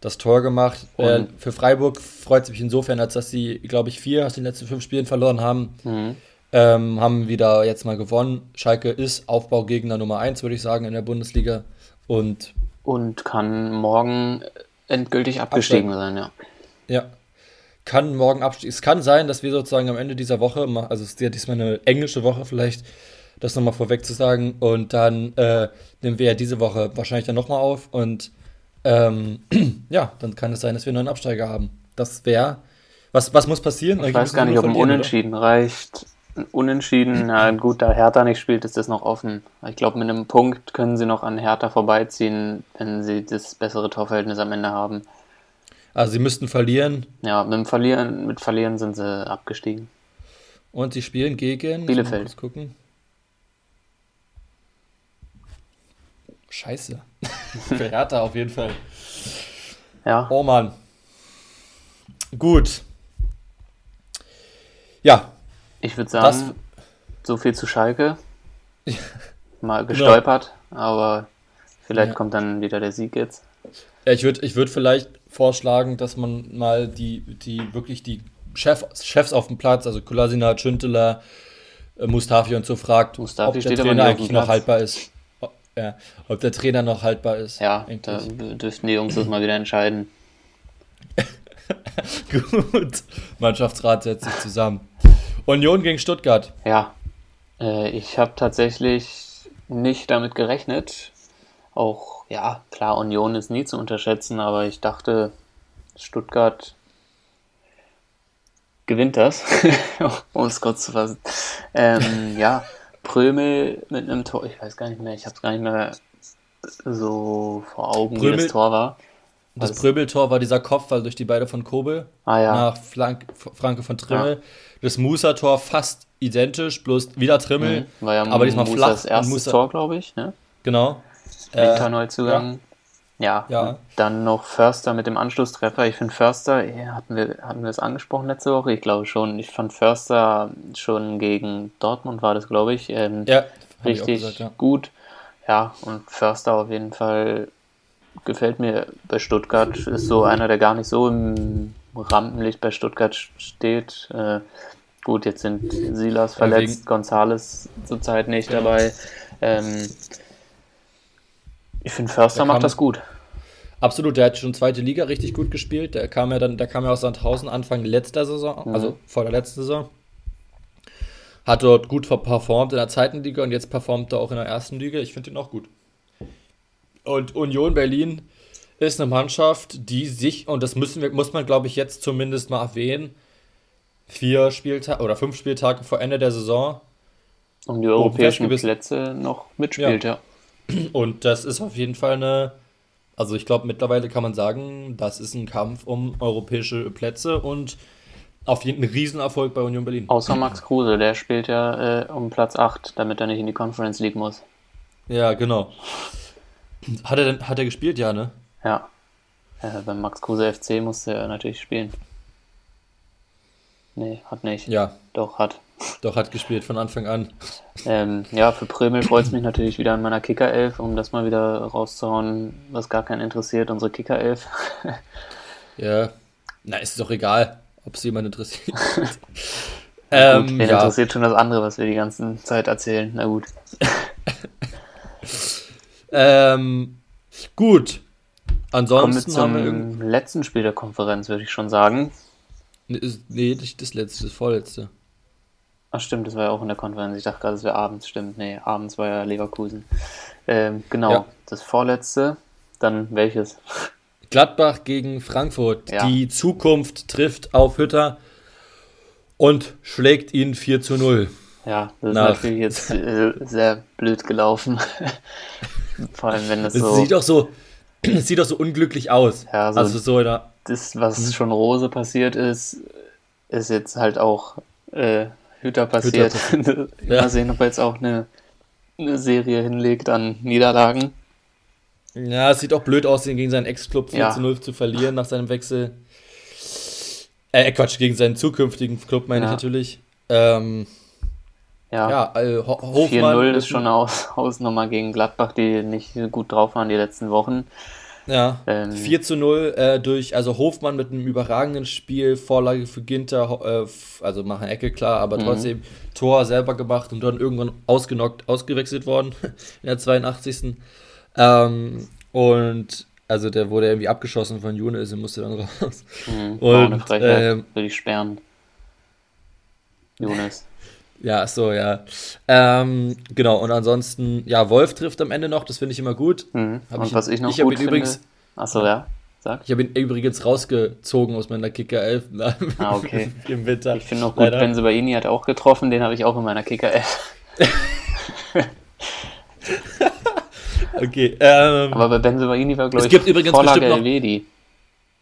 das Tor gemacht. Äh, für Freiburg freut es mich insofern, als dass sie, glaube ich, vier aus den letzten fünf Spielen verloren haben. Mhm. Ähm, haben wieder jetzt mal gewonnen. Schalke ist Aufbaugegner Nummer 1, würde ich sagen, in der Bundesliga. Und, und kann morgen endgültig abgestiegen sein, ja. Ja, kann morgen absteigen. Es kann sein, dass wir sozusagen am Ende dieser Woche, also es ist ja diesmal eine englische Woche vielleicht, das nochmal vorweg zu sagen. Und dann äh, nehmen wir ja diese Woche wahrscheinlich dann nochmal auf. Und ähm, ja, dann kann es sein, dass wir einen neuen Absteiger haben. Das wäre. Was, was muss passieren? Ich weiß gar nicht, ob ein Unentschieden oder? reicht. Ein Unentschieden, na gut, da Hertha nicht spielt, ist das noch offen. Ich glaube, mit einem Punkt können sie noch an Hertha vorbeiziehen, wenn sie das bessere Torverhältnis am Ende haben. Also sie müssten verlieren. Ja, mit dem Verlieren, mit Verlieren sind sie abgestiegen. Und sie spielen gegen Bielefeld. gucken. Scheiße. Für Hertha auf jeden Fall. Ja. Oh Mann. Gut. Ja. Ich würde sagen, das... so viel zu Schalke. Mal genau. gestolpert, genau. aber vielleicht ja. kommt dann wieder der Sieg jetzt. Ja, ich würde ich würd vielleicht vorschlagen, dass man mal die, die wirklich die Chef, Chefs auf dem Platz, also Kolasina, Schünteler, äh, Mustafi und so fragt, Mustafi ob der Trainer eigentlich noch haltbar ist. Ja, ob der Trainer noch haltbar ist. Ja, da dürften die Jungs das mal wieder entscheiden. Gut. Mannschaftsrat setzt sich zusammen. Union gegen Stuttgart. Ja, äh, ich habe tatsächlich nicht damit gerechnet. Auch ja, klar, Union ist nie zu unterschätzen, aber ich dachte, Stuttgart gewinnt das, um es kurz zu fassen. Ähm, ja, Prömel mit einem Tor, ich weiß gar nicht mehr, ich habe es gar nicht mehr so vor Augen, Prömel, wie das Tor war. Das Pröbel-Tor war dieser Kopfball durch die Beine von Kobel ah, ja. nach Flank, Franke von Trimmel. Ja. Das Musa-Tor fast identisch, bloß wieder Trimmel, mhm. war ja aber diesmal Musas flach. Das erste Musa, Tor, glaube ich. Ne? Genau. Winterneuzugang. Äh, ja. ja. ja. Dann noch Förster mit dem Anschlusstreffer. Ich finde Förster, ja, hatten wir, hatten wir das angesprochen letzte Woche? Ich glaube schon. Ich fand Förster schon gegen Dortmund war das, glaube ich. Ähm, ja, richtig gesagt, ja. gut. Ja, und Förster auf jeden Fall gefällt mir bei Stuttgart. Ist so einer, der gar nicht so im Rampenlicht bei Stuttgart steht. Äh, gut, jetzt sind Silas verletzt, ja, Gonzales zurzeit nicht dabei. Ähm, ich finde, Förster macht das gut. Absolut, der hat schon zweite Liga richtig gut gespielt. Der kam ja dann, der kam ja aus Sandhausen Anfang letzter Saison, mhm. also vor der letzten Saison. Hat dort gut performt in der zweiten Liga und jetzt performt er auch in der ersten Liga. Ich finde ihn auch gut. Und Union Berlin ist eine Mannschaft, die sich, und das müssen wir, muss man, glaube ich, jetzt zumindest mal erwähnen, vier Spieltage oder fünf Spieltage vor Ende der Saison um die europäischen Plätze noch mitspielt, ja. ja. Und das ist auf jeden Fall eine, also ich glaube mittlerweile kann man sagen, das ist ein Kampf um europäische Plätze und auf jeden Fall ein Riesenerfolg bei Union Berlin. Außer Max Kruse, der spielt ja äh, um Platz 8, damit er nicht in die Conference League muss. Ja, genau. Hat er denn, hat er gespielt, ja, ne? Ja. Äh, beim Max Kruse FC musste er natürlich spielen. Nee, hat nicht. Ja. Doch, hat. Doch, hat gespielt von Anfang an. Ähm, ja, für Prömel freut es mich natürlich wieder an meiner Kicker-Elf, um das mal wieder rauszuhauen, was gar keinen interessiert, unsere Kicker-Elf. ja, na, ist doch egal, ob es jemand interessiert. ähm, gut, ja. interessiert schon das andere, was wir die ganze Zeit erzählen? Na gut. ähm, gut. Ansonsten Kommen wir zum letzten Spiel der Konferenz, würde ich schon sagen. Nee, nicht das letzte, das vorletzte. Ach stimmt, das war ja auch in der Konferenz. Ich dachte gerade, es wäre abends. Stimmt, nee, abends war ja Leverkusen. Ähm, genau, ja. das vorletzte. Dann welches? Gladbach gegen Frankfurt. Ja. Die Zukunft trifft auf Hütter und schlägt ihn 4 zu 0. Ja, das Nach. ist natürlich jetzt äh, sehr blöd gelaufen. Vor allem, wenn das, so. Sieht doch so, sieht doch so unglücklich aus. Ja, so also so da. Das, was hm. schon Rose passiert ist, ist jetzt halt auch äh, Hüter passiert. Hüter. ja. Mal sehen, ob er jetzt auch eine, eine Serie hinlegt an Niederlagen. Ja, es sieht auch blöd aus, gegen seinen Ex-Club 4 ja. zu 0 zu verlieren nach seinem Wechsel. Äh, Quatsch, gegen seinen zukünftigen Club meine ja. ich natürlich. Ähm, ja, ja äh, 4-0 ist schon eine Aus Hausnummer gegen Gladbach, die nicht gut drauf waren die letzten Wochen. Ja, ähm, 4 zu 0 äh, durch, also Hofmann mit einem überragenden Spiel, Vorlage für Ginter, äh, also machen Ecke klar, aber mhm. trotzdem Tor selber gemacht und dann irgendwann ausgenockt, ausgewechselt worden in der 82. Ähm, und also der wurde irgendwie abgeschossen von Younes und musste dann raus. Mhm, und ähm, will ich sperren. Younes. Ja, so, ja. Ähm, genau, und ansonsten, ja, Wolf trifft am Ende noch, das finde ich immer gut. Mhm. Und ich, was ich noch ich gut finde... Übrigens, Achso, ja, sag. Ich habe ihn übrigens rausgezogen aus meiner Kicker 11 ah, okay. im Winter. Ich finde noch gut, Leider. Benzebaini hat auch getroffen, den habe ich auch in meiner Kicker 11. okay. Ähm, Aber bei Benzebaini war, glaube ich, Vorlage Elvedi.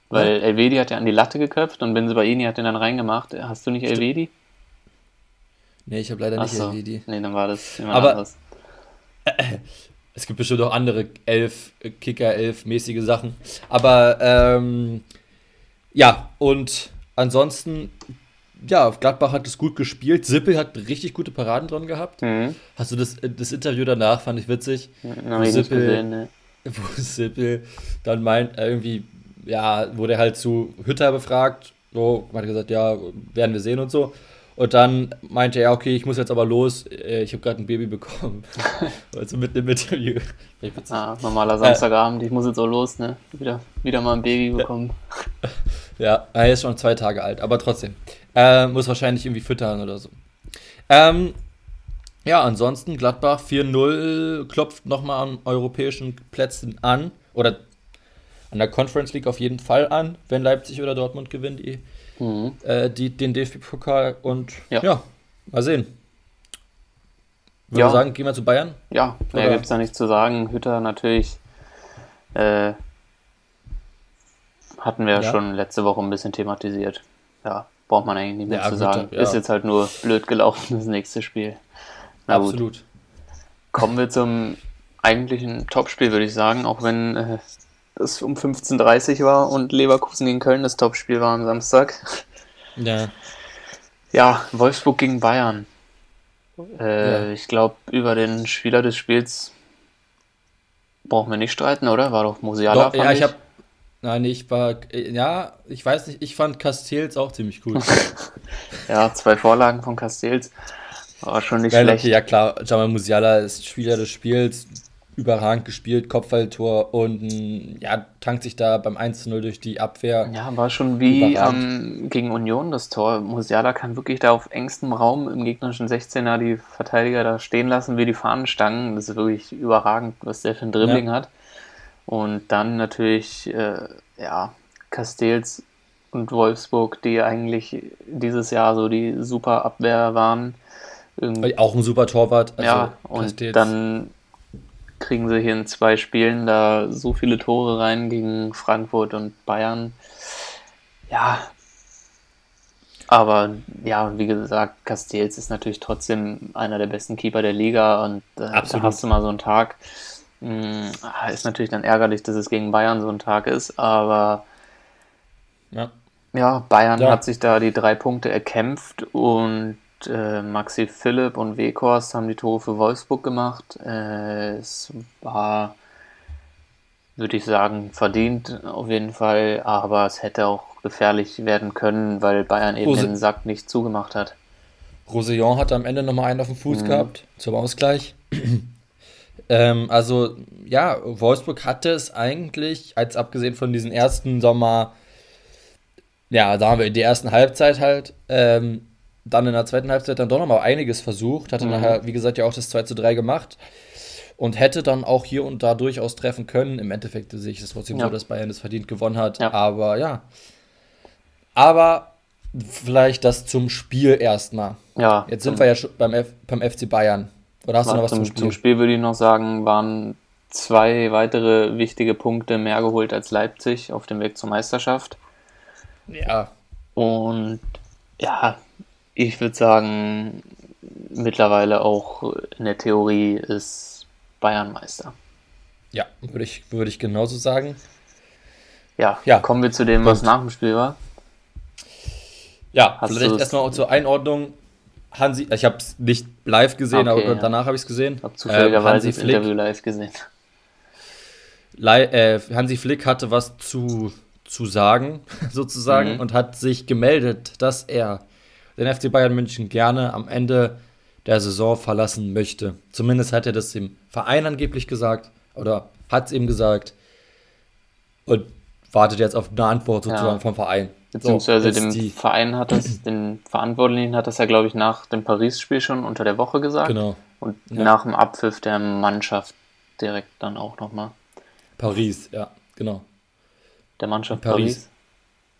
Weil ja? Elvedi hat ja an die Latte geköpft und Benzebaini hat den dann reingemacht. Hast du nicht Elvedi? Nee, ich habe leider nicht so. die. Nee, dann war das jemand Aber, anderes. Äh, es gibt bestimmt auch andere elf Kicker, elf mäßige Sachen. Aber ähm, ja, und ansonsten, ja, Gladbach hat es gut gespielt. Sippel hat richtig gute Paraden dran gehabt. Mhm. Hast du das, das Interview danach, fand ich witzig. Ja, wo, Sippel, gesehen, ne? wo Sippel dann meint, irgendwie, ja, wurde halt zu Hütter befragt. So, hat gesagt, ja, werden wir sehen und so. Und dann meinte er, okay, ich muss jetzt aber los, äh, ich habe gerade ein Baby bekommen. also mit einem Interview. Ah, normaler Samstagabend, ich muss jetzt auch los, ne? Wieder, wieder mal ein Baby bekommen. Ja, er ist schon zwei Tage alt, aber trotzdem. Äh, muss wahrscheinlich irgendwie füttern oder so. Ähm, ja, ansonsten Gladbach 4-0 klopft nochmal an europäischen Plätzen an. Oder an der Conference League auf jeden Fall an, wenn Leipzig oder Dortmund gewinnt. Die mhm. äh, die, den DFB-Pokal und ja. ja. mal sehen. Würde ja. sagen, gehen wir zu Bayern? Ja, mehr gibt es da nichts zu sagen. Hütter natürlich äh, hatten wir ja. schon letzte Woche ein bisschen thematisiert. Ja, braucht man eigentlich nicht mehr ja, zu sagen. Hütter, Ist jetzt halt nur blöd gelaufen, das nächste Spiel. Na Absolut. Gut. Kommen wir zum eigentlichen Topspiel, würde ich sagen, auch wenn äh, das um 15.30 Uhr war und Leverkusen gegen Köln das Topspiel war am Samstag. Ja. Ja, Wolfsburg gegen Bayern. Äh, ja. Ich glaube, über den Spieler des Spiels brauchen wir nicht streiten, oder? War doch Musiala. Doch, ja, ich, ich habe. Nein, ich war. Ja, ich weiß nicht, ich fand Castells auch ziemlich gut. ja, zwei Vorlagen von Castells. War schon nicht Weil, schlecht. Okay, ja, klar, Jamal Musiala ist Spieler des Spiels überragend gespielt, Kopfballtor und ja, tankt sich da beim 1-0 durch die Abwehr. Ja, war schon wie ähm, gegen Union das Tor. Musiala kann wirklich da auf engstem Raum im gegnerischen 16er die Verteidiger da stehen lassen wie die Fahnenstangen. Das ist wirklich überragend, was der für ein Dribbling ja. hat. Und dann natürlich, äh, ja, Castells und Wolfsburg, die eigentlich dieses Jahr so die super Abwehr waren. Irgendwie, auch ein super Torwart. Also ja, und Castells. dann kriegen sie hier in zwei Spielen da so viele Tore rein gegen Frankfurt und Bayern. Ja. Aber ja, wie gesagt, Castells ist natürlich trotzdem einer der besten Keeper der Liga und äh, da hast du mal so einen Tag. Mh, hm, ist natürlich dann ärgerlich, dass es gegen Bayern so ein Tag ist, aber ja, ja Bayern ja. hat sich da die drei Punkte erkämpft und äh, Maxi Philipp und Weghorst haben die Tore für Wolfsburg gemacht. Äh, es war, würde ich sagen, verdient auf jeden Fall, aber es hätte auch gefährlich werden können, weil Bayern eben Rose den Sack nicht zugemacht hat. Rosillon hat am Ende nochmal einen auf dem Fuß mhm. gehabt, zum Ausgleich. ähm, also, ja, Wolfsburg hatte es eigentlich, als abgesehen von diesem ersten Sommer, ja, da haben wir der ersten Halbzeit halt, ähm, dann in der zweiten Halbzeit dann doch nochmal einiges versucht, hatte mhm. nachher, wie gesagt, ja auch das 2 zu 3 gemacht und hätte dann auch hier und da durchaus treffen können. Im Endeffekt sehe ich es trotzdem ja. so, dass Bayern es verdient gewonnen hat. Ja. Aber ja. Aber vielleicht das zum Spiel erstmal. Ja. Jetzt sind wir ja schon beim, F beim FC Bayern. Oder hast du noch was zum, zum Spiel? Zum Spiel würde ich noch sagen, waren zwei weitere wichtige Punkte mehr geholt als Leipzig auf dem Weg zur Meisterschaft. Ja. Und ja, ich würde sagen, mittlerweile auch in der Theorie ist Bayern Meister. Ja, würde ich, würde ich genauso sagen. Ja, ja, kommen wir zu dem, was nach dem Spiel war. Ja, Hast vielleicht erstmal zur Einordnung. Hansi, ich habe es nicht live gesehen, okay, aber ja. danach habe ich es gesehen. Ich habe zufälligerweise ähm, Hansi das Flick, Interview live gesehen. Äh, Hansi Flick hatte was zu, zu sagen, sozusagen, mhm. und hat sich gemeldet, dass er den FC Bayern München gerne am Ende der Saison verlassen möchte. Zumindest hat er das dem Verein angeblich gesagt oder hat es ihm gesagt und wartet jetzt auf eine Antwort sozusagen ja. vom Verein. Beziehungsweise so, dem die... Verein hat das, den Verantwortlichen hat das ja, glaube ich, nach dem Paris-Spiel schon unter der Woche gesagt. Genau. Und ja. nach dem Abpfiff der Mannschaft direkt dann auch nochmal. Paris, ja, genau. Der Mannschaft Paris. Paris.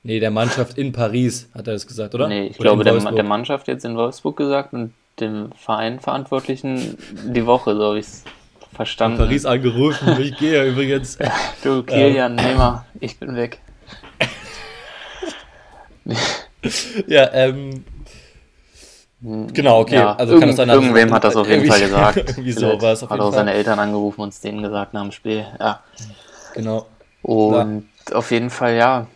Nee, der Mannschaft in Paris hat er das gesagt, oder? Nee, ich oder glaube, der, der, Mannschaft jetzt in Wolfsburg gesagt und dem Verein Verantwortlichen die Woche, so habe ich es verstanden. In Paris angerufen, ich gehe ja übrigens. du, Kilian, ähm. Nehmer, ich bin weg. ja, ähm. Genau, okay. Ja, also kann sein, irgendwem hat das auf jeden Fall gesagt. irgendwie so war es auf jeden Hat auch seine Eltern angerufen und es denen gesagt nach dem Spiel. Ja. Genau. Und ja. Auf jeden Fall, ja.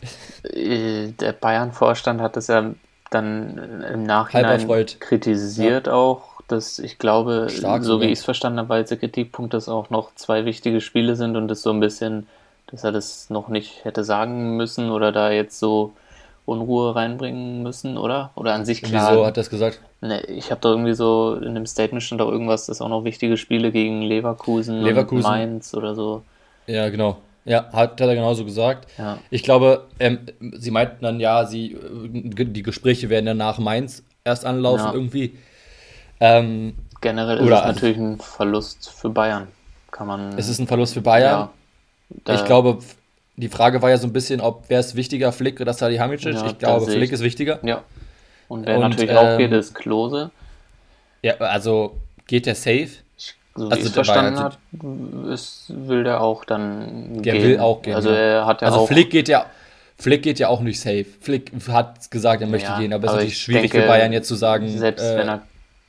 Äh, der Bayern-Vorstand hat es ja dann im Nachhinein kritisiert ja. auch, dass ich glaube, Stark, so wie ich es verstanden habe, als der Kritikpunkt, dass auch noch zwei wichtige Spiele sind und das so ein bisschen, dass er das noch nicht hätte sagen müssen oder da jetzt so Unruhe reinbringen müssen, oder? Oder an sich klar. Wieso hat er das gesagt? Ne, ich habe da irgendwie so in dem Statement stand auch irgendwas, dass auch noch wichtige Spiele gegen Leverkusen, Leverkusen. und Mainz oder so. Ja, genau. Ja, hat, hat er genauso gesagt. Ja. Ich glaube, ähm, sie meinten dann, ja, sie, äh, die Gespräche werden dann nach Mainz erst anlaufen ja. irgendwie. Ähm, Generell ist es also, natürlich ein Verlust für Bayern. Kann man. Es ist ein Verlust für Bayern. Ja, ich glaube, die Frage war ja so ein bisschen, ob wer ist wichtiger, Flick oder Salihamidzic. Ja, ich glaube, Flick ich. ist wichtiger. Ja. Und wer Und, natürlich ähm, auch geht, ist Klose. Ja, also geht der safe? So wie also ich es verstanden habe, will der auch dann der gehen. will auch gehen. Also er hat ja also auch Flick geht ja Flick geht ja auch nicht safe. Flick hat gesagt, er möchte ja, gehen, aber es ist natürlich schwierig denke, für Bayern jetzt zu sagen. Selbst äh, wenn er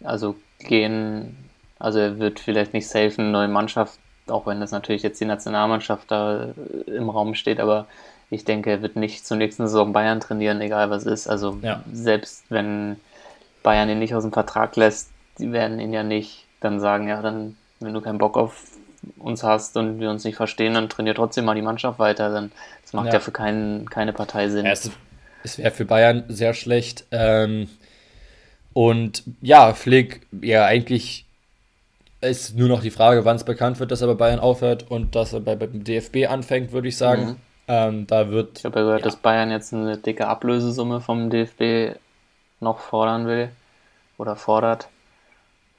also gehen, also er wird vielleicht nicht safe eine neue Mannschaft, auch wenn das natürlich jetzt die Nationalmannschaft da im Raum steht, aber ich denke, er wird nicht zur nächsten Saison Bayern trainieren, egal was ist. Also ja. selbst wenn Bayern ihn nicht aus dem Vertrag lässt, die werden ihn ja nicht dann sagen, ja, dann, wenn du keinen Bock auf uns hast und wir uns nicht verstehen, dann trainiert trotzdem mal die Mannschaft weiter. Dann, das macht ja, ja für keinen, keine Partei Sinn. Ja, es, es wäre für Bayern sehr schlecht. Ähm, und ja, Flick, ja, eigentlich ist nur noch die Frage, wann es bekannt wird, dass er bei Bayern aufhört und dass er bei, beim DFB anfängt, würde ich sagen. Mhm. Ähm, da wird. Ich habe ja gehört, ja. dass Bayern jetzt eine dicke Ablösesumme vom DFB noch fordern will oder fordert.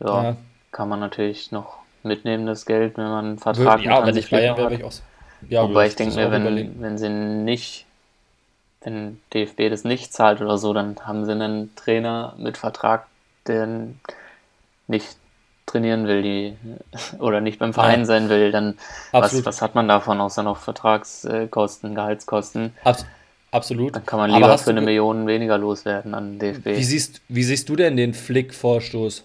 Ja, ja. Kann man natürlich noch mitnehmen, das Geld, wenn man einen Vertrag ja, mit wenn ich Bayern wäre, ich auch. Ja, Wobei ich denke mir, wenn, wenn sie nicht, wenn DFB das nicht zahlt oder so, dann haben sie einen Trainer mit Vertrag, der nicht trainieren will, die oder nicht beim Verein ja. sein will, dann was, was hat man davon, außer noch Vertragskosten, Gehaltskosten? Abs absolut. Dann kann man lieber für eine Million weniger loswerden an DFB. Wie siehst, wie siehst du denn den Flick-Vorstoß?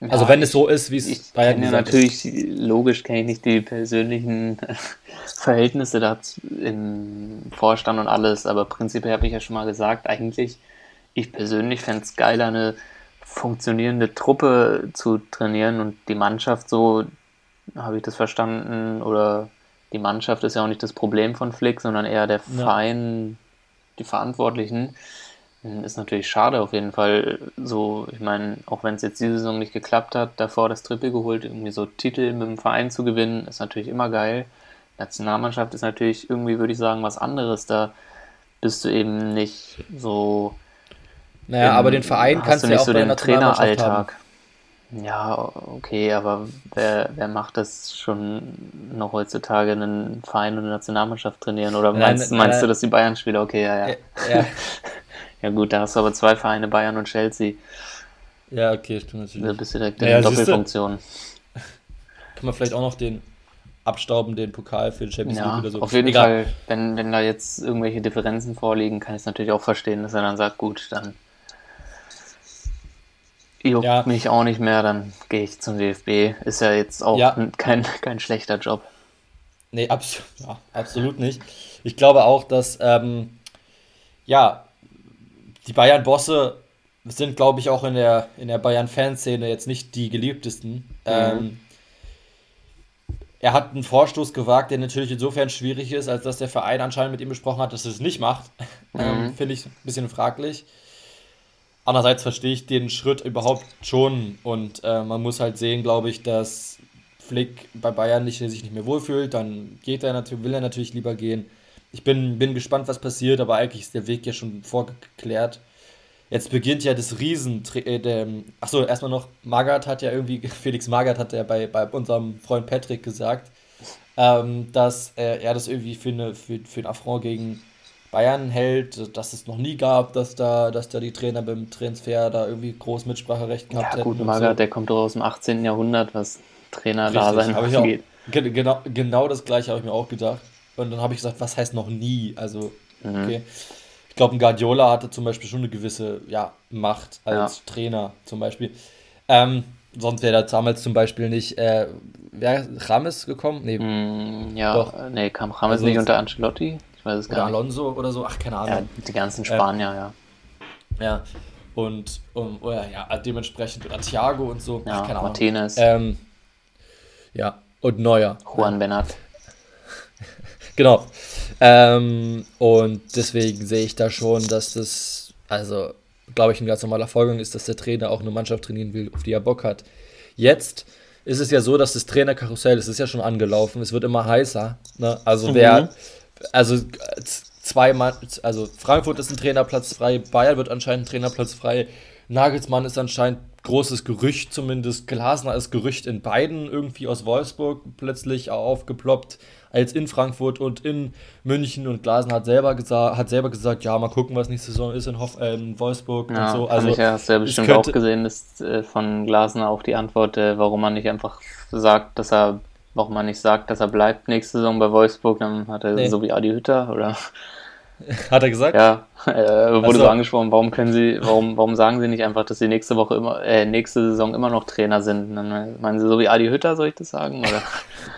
Ja, also wenn es so ist, wie es bei ja natürlich, ist. logisch kenne ich nicht die persönlichen Verhältnisse da im Vorstand und alles, aber prinzipiell habe ich ja schon mal gesagt, eigentlich, ich persönlich fände es geiler, eine funktionierende Truppe zu trainieren und die Mannschaft so, habe ich das verstanden, oder die Mannschaft ist ja auch nicht das Problem von Flick, sondern eher der Verein, ja. die Verantwortlichen. Ist natürlich schade auf jeden Fall. So, ich meine, auch wenn es jetzt diese Saison nicht geklappt hat, davor das Triple geholt, irgendwie so Titel mit dem Verein zu gewinnen, ist natürlich immer geil. Nationalmannschaft ist natürlich irgendwie, würde ich sagen, was anderes. Da bist du eben nicht so naja, aber den Verein kannst du ja auch so den Traineralltag. Ja, okay, aber wer, wer macht das schon noch heutzutage, einen Verein und eine Nationalmannschaft trainieren? Oder meinst, nein, meinst nein, du, dass die Bayern-Spieler? Okay, ja, ja. Ja. ja, gut, da hast du aber zwei Vereine, Bayern und Chelsea. Ja, okay, stimmt natürlich. Da bist du direkt in naja, der Doppelfunktion. Kann man vielleicht auch noch den abstauben, den Pokal für die Champions ja, League oder so. Auf jeden Egal. Fall, wenn, wenn da jetzt irgendwelche Differenzen vorliegen, kann ich es natürlich auch verstehen, dass er dann sagt, gut, dann juckt ja. mich auch nicht mehr, dann gehe ich zum DFB. Ist ja jetzt auch ja. Kein, kein schlechter Job. Nee, abs ja, absolut nicht. Ich glaube auch, dass ähm, ja, die Bayern-Bosse sind, glaube ich, auch in der, in der Bayern-Fanszene jetzt nicht die geliebtesten. Mhm. Ähm, er hat einen Vorstoß gewagt, der natürlich insofern schwierig ist, als dass der Verein anscheinend mit ihm besprochen hat, dass er es nicht macht. Mhm. Ähm, Finde ich ein bisschen fraglich. Andererseits verstehe ich den Schritt überhaupt schon und äh, man muss halt sehen, glaube ich, dass Flick bei Bayern nicht, sich nicht mehr wohlfühlt, dann geht er natürlich, will er natürlich lieber gehen. Ich bin, bin gespannt, was passiert, aber eigentlich ist der Weg ja schon vorgeklärt. Jetzt beginnt ja das Riesen. Äh, achso, erstmal noch, Magath hat ja irgendwie, Felix Magath hat ja bei, bei unserem Freund Patrick gesagt, ähm, dass äh, er das irgendwie für, eine, für, für einen Affront gegen Bayern hält, dass es noch nie gab, dass da, dass da die Trainer beim Transfer da irgendwie groß Mitspracherecht gehabt ja, gut, Magath, so. der kommt doch aus dem 18. Jahrhundert, was Trainer da sein angeht. Genau, genau das gleiche habe ich mir auch gedacht. Und dann habe ich gesagt, was heißt noch nie? Also, mhm. okay. Ich glaube, ein Guardiola hatte zum Beispiel schon eine gewisse ja, Macht als ja. Trainer zum Beispiel. Ähm, sonst wäre da damals zum Beispiel nicht, äh, wäre Rames gekommen? Nee. Mm, ja, doch. nee, kam Rames also, nicht unter Ancelotti? weiß es gar nicht. Alonso oder so, ach, keine Ahnung. Ja, die ganzen Spanier, ja. Ja, und, und oder, ja, dementsprechend oder Thiago und so, ja, ach, keine Ahnung. Martinez. Ähm, ja, und Neuer. Juan Bernat. Genau. Ähm, und deswegen sehe ich da schon, dass das, also, glaube ich, ein ganz normaler Vorgang ist, dass der Trainer auch eine Mannschaft trainieren will, auf die er Bock hat. Jetzt ist es ja so, dass das Trainerkarussell, es ist ja schon angelaufen, es wird immer heißer. Ne? Also mhm. wer, also zweimal, also Frankfurt ist ein Trainerplatz frei, Bayern wird anscheinend ein Trainerplatz frei, Nagelsmann ist anscheinend großes Gerücht, zumindest Glasner ist Gerücht in beiden irgendwie aus Wolfsburg plötzlich aufgeploppt, als in Frankfurt und in München und Glasner hat selber gesagt, hat selber gesagt, ja, mal gucken, was nächste Saison ist in, Hoff, äh, in Wolfsburg ja, und so. Also, ich ja, hast du ja bestimmt könnte, auch gesehen, ist äh, von Glasner auch die Antwort, äh, warum man nicht einfach sagt, dass er warum man nicht sagt, dass er bleibt nächste Saison bei Wolfsburg, dann hat er nee. so wie Adi Hütter oder. Hat er gesagt? Ja, äh, wurde also. so angesprochen, warum können sie, warum, warum sagen sie nicht einfach, dass sie nächste Woche immer, äh, nächste Saison immer noch Trainer sind? Dann meinen sie so wie Adi Hütter, soll ich das sagen? Oder?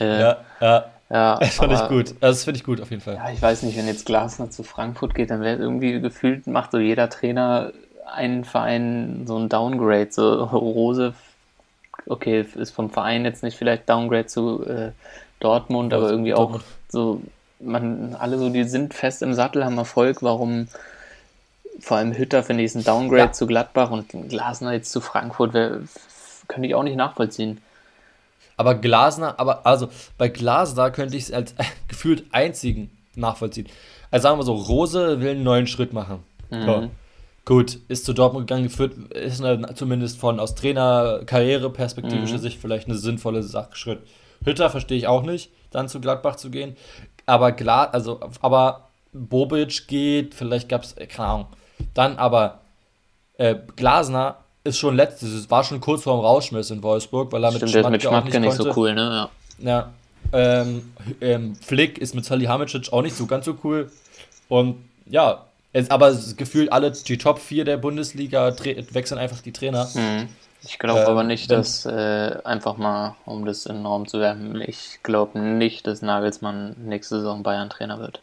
äh, ja, ja. Ja, das fand ich gut. Also das finde ich gut auf jeden Fall. Ja, ich weiß nicht, wenn jetzt Glasner zu Frankfurt geht, dann wäre irgendwie gefühlt, macht so jeder Trainer einen Verein so ein Downgrade. So Rose okay, ist vom Verein jetzt nicht vielleicht Downgrade zu äh, Dortmund, aber irgendwie Dortmund. auch so, man, alle so, die sind fest im Sattel, haben Erfolg, warum vor allem Hütter finde ich ist ein Downgrade ja. zu Gladbach und Glasner jetzt zu Frankfurt könnte ich auch nicht nachvollziehen. Aber Glasner, aber also bei Glasner könnte ich es als äh, gefühlt einzigen nachvollziehen. Also sagen wir so, Rose will einen neuen Schritt machen. Mhm. Ja. Gut, ist zu Dortmund gegangen, geführt, ist eine, zumindest von aus Trainer-Karriere-perspektivischer mhm. Sicht vielleicht eine sinnvolle Sache, Schritt. Hütter verstehe ich auch nicht, dann zu Gladbach zu gehen. Aber Glas, also, aber Bobic geht, vielleicht gab es, keine Ahnung. Dann aber äh, Glasner ist schon letztes, war schon kurz vorm Rausschmiss in Wolfsburg, weil er Stimmt, mit Schmatke, mit Schmatke nicht, nicht so cool, ne? Ja. ja. Ähm, ähm, Flick ist mit Salihamidzic auch nicht so ganz so cool. Und ja, es, aber gefühlt alle die Top 4 der Bundesliga wechseln einfach die Trainer. Mhm. Ich glaube ähm, aber nicht, dass äh, einfach mal, um das in den Raum zu werfen, ich glaube nicht, dass Nagelsmann nächste Saison Bayern-Trainer wird.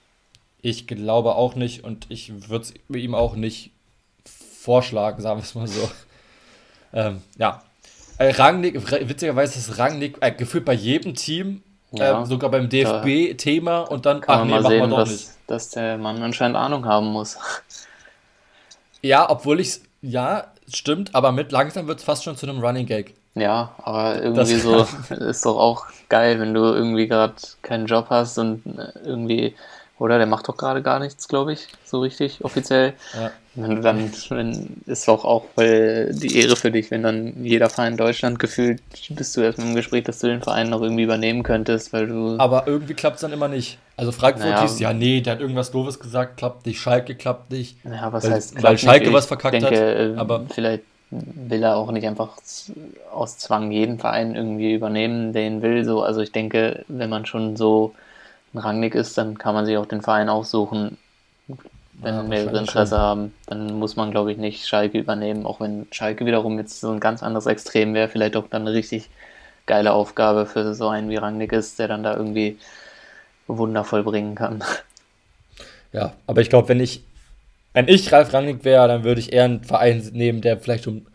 Ich glaube auch nicht und ich würde es ihm auch nicht vorschlagen, sagen wir es mal so. Ähm, ja. Äh, Rangnick, witzigerweise ist Rangnick äh, gefühlt bei jedem Team, ja, äh, sogar beim DFB-Thema und dann, ach nee, machen wir doch dass, nicht. Dass der Mann anscheinend Ahnung haben muss. Ja, obwohl ich es, ja, stimmt, aber mit langsam wird es fast schon zu einem Running Gag. Ja, aber irgendwie das so ist doch auch geil, wenn du irgendwie gerade keinen Job hast und äh, irgendwie oder? Der macht doch gerade gar nichts, glaube ich, so richtig offiziell. Ja. Wenn du dann, wenn, ist doch auch voll die Ehre für dich, wenn dann jeder Verein in Deutschland gefühlt, bist du erstmal im Gespräch, dass du den Verein noch irgendwie übernehmen könntest, weil du. Aber irgendwie klappt es dann immer nicht. Also Frankfurt naja, hieß, ja, nee, der hat irgendwas Doofes gesagt, klappt nicht, Schalke klappt nicht. Ja, was weil, heißt, weil Schalke nicht. was verkackt denke, hat. Äh, aber vielleicht will er auch nicht einfach aus Zwang jeden Verein irgendwie übernehmen, den will. So, also ich denke, wenn man schon so Rangnick ist, dann kann man sich auch den Verein aussuchen, wenn ja, mehrere Interesse schon. haben. Dann muss man, glaube ich, nicht Schalke übernehmen, auch wenn Schalke wiederum jetzt so ein ganz anderes Extrem wäre, vielleicht auch dann eine richtig geile Aufgabe für so einen wie Rangnick ist, der dann da irgendwie wundervoll bringen kann. Ja, aber ich glaube, wenn ich, wenn ich Ralf Rangnick wäre, dann würde ich eher einen Verein nehmen, der vielleicht ein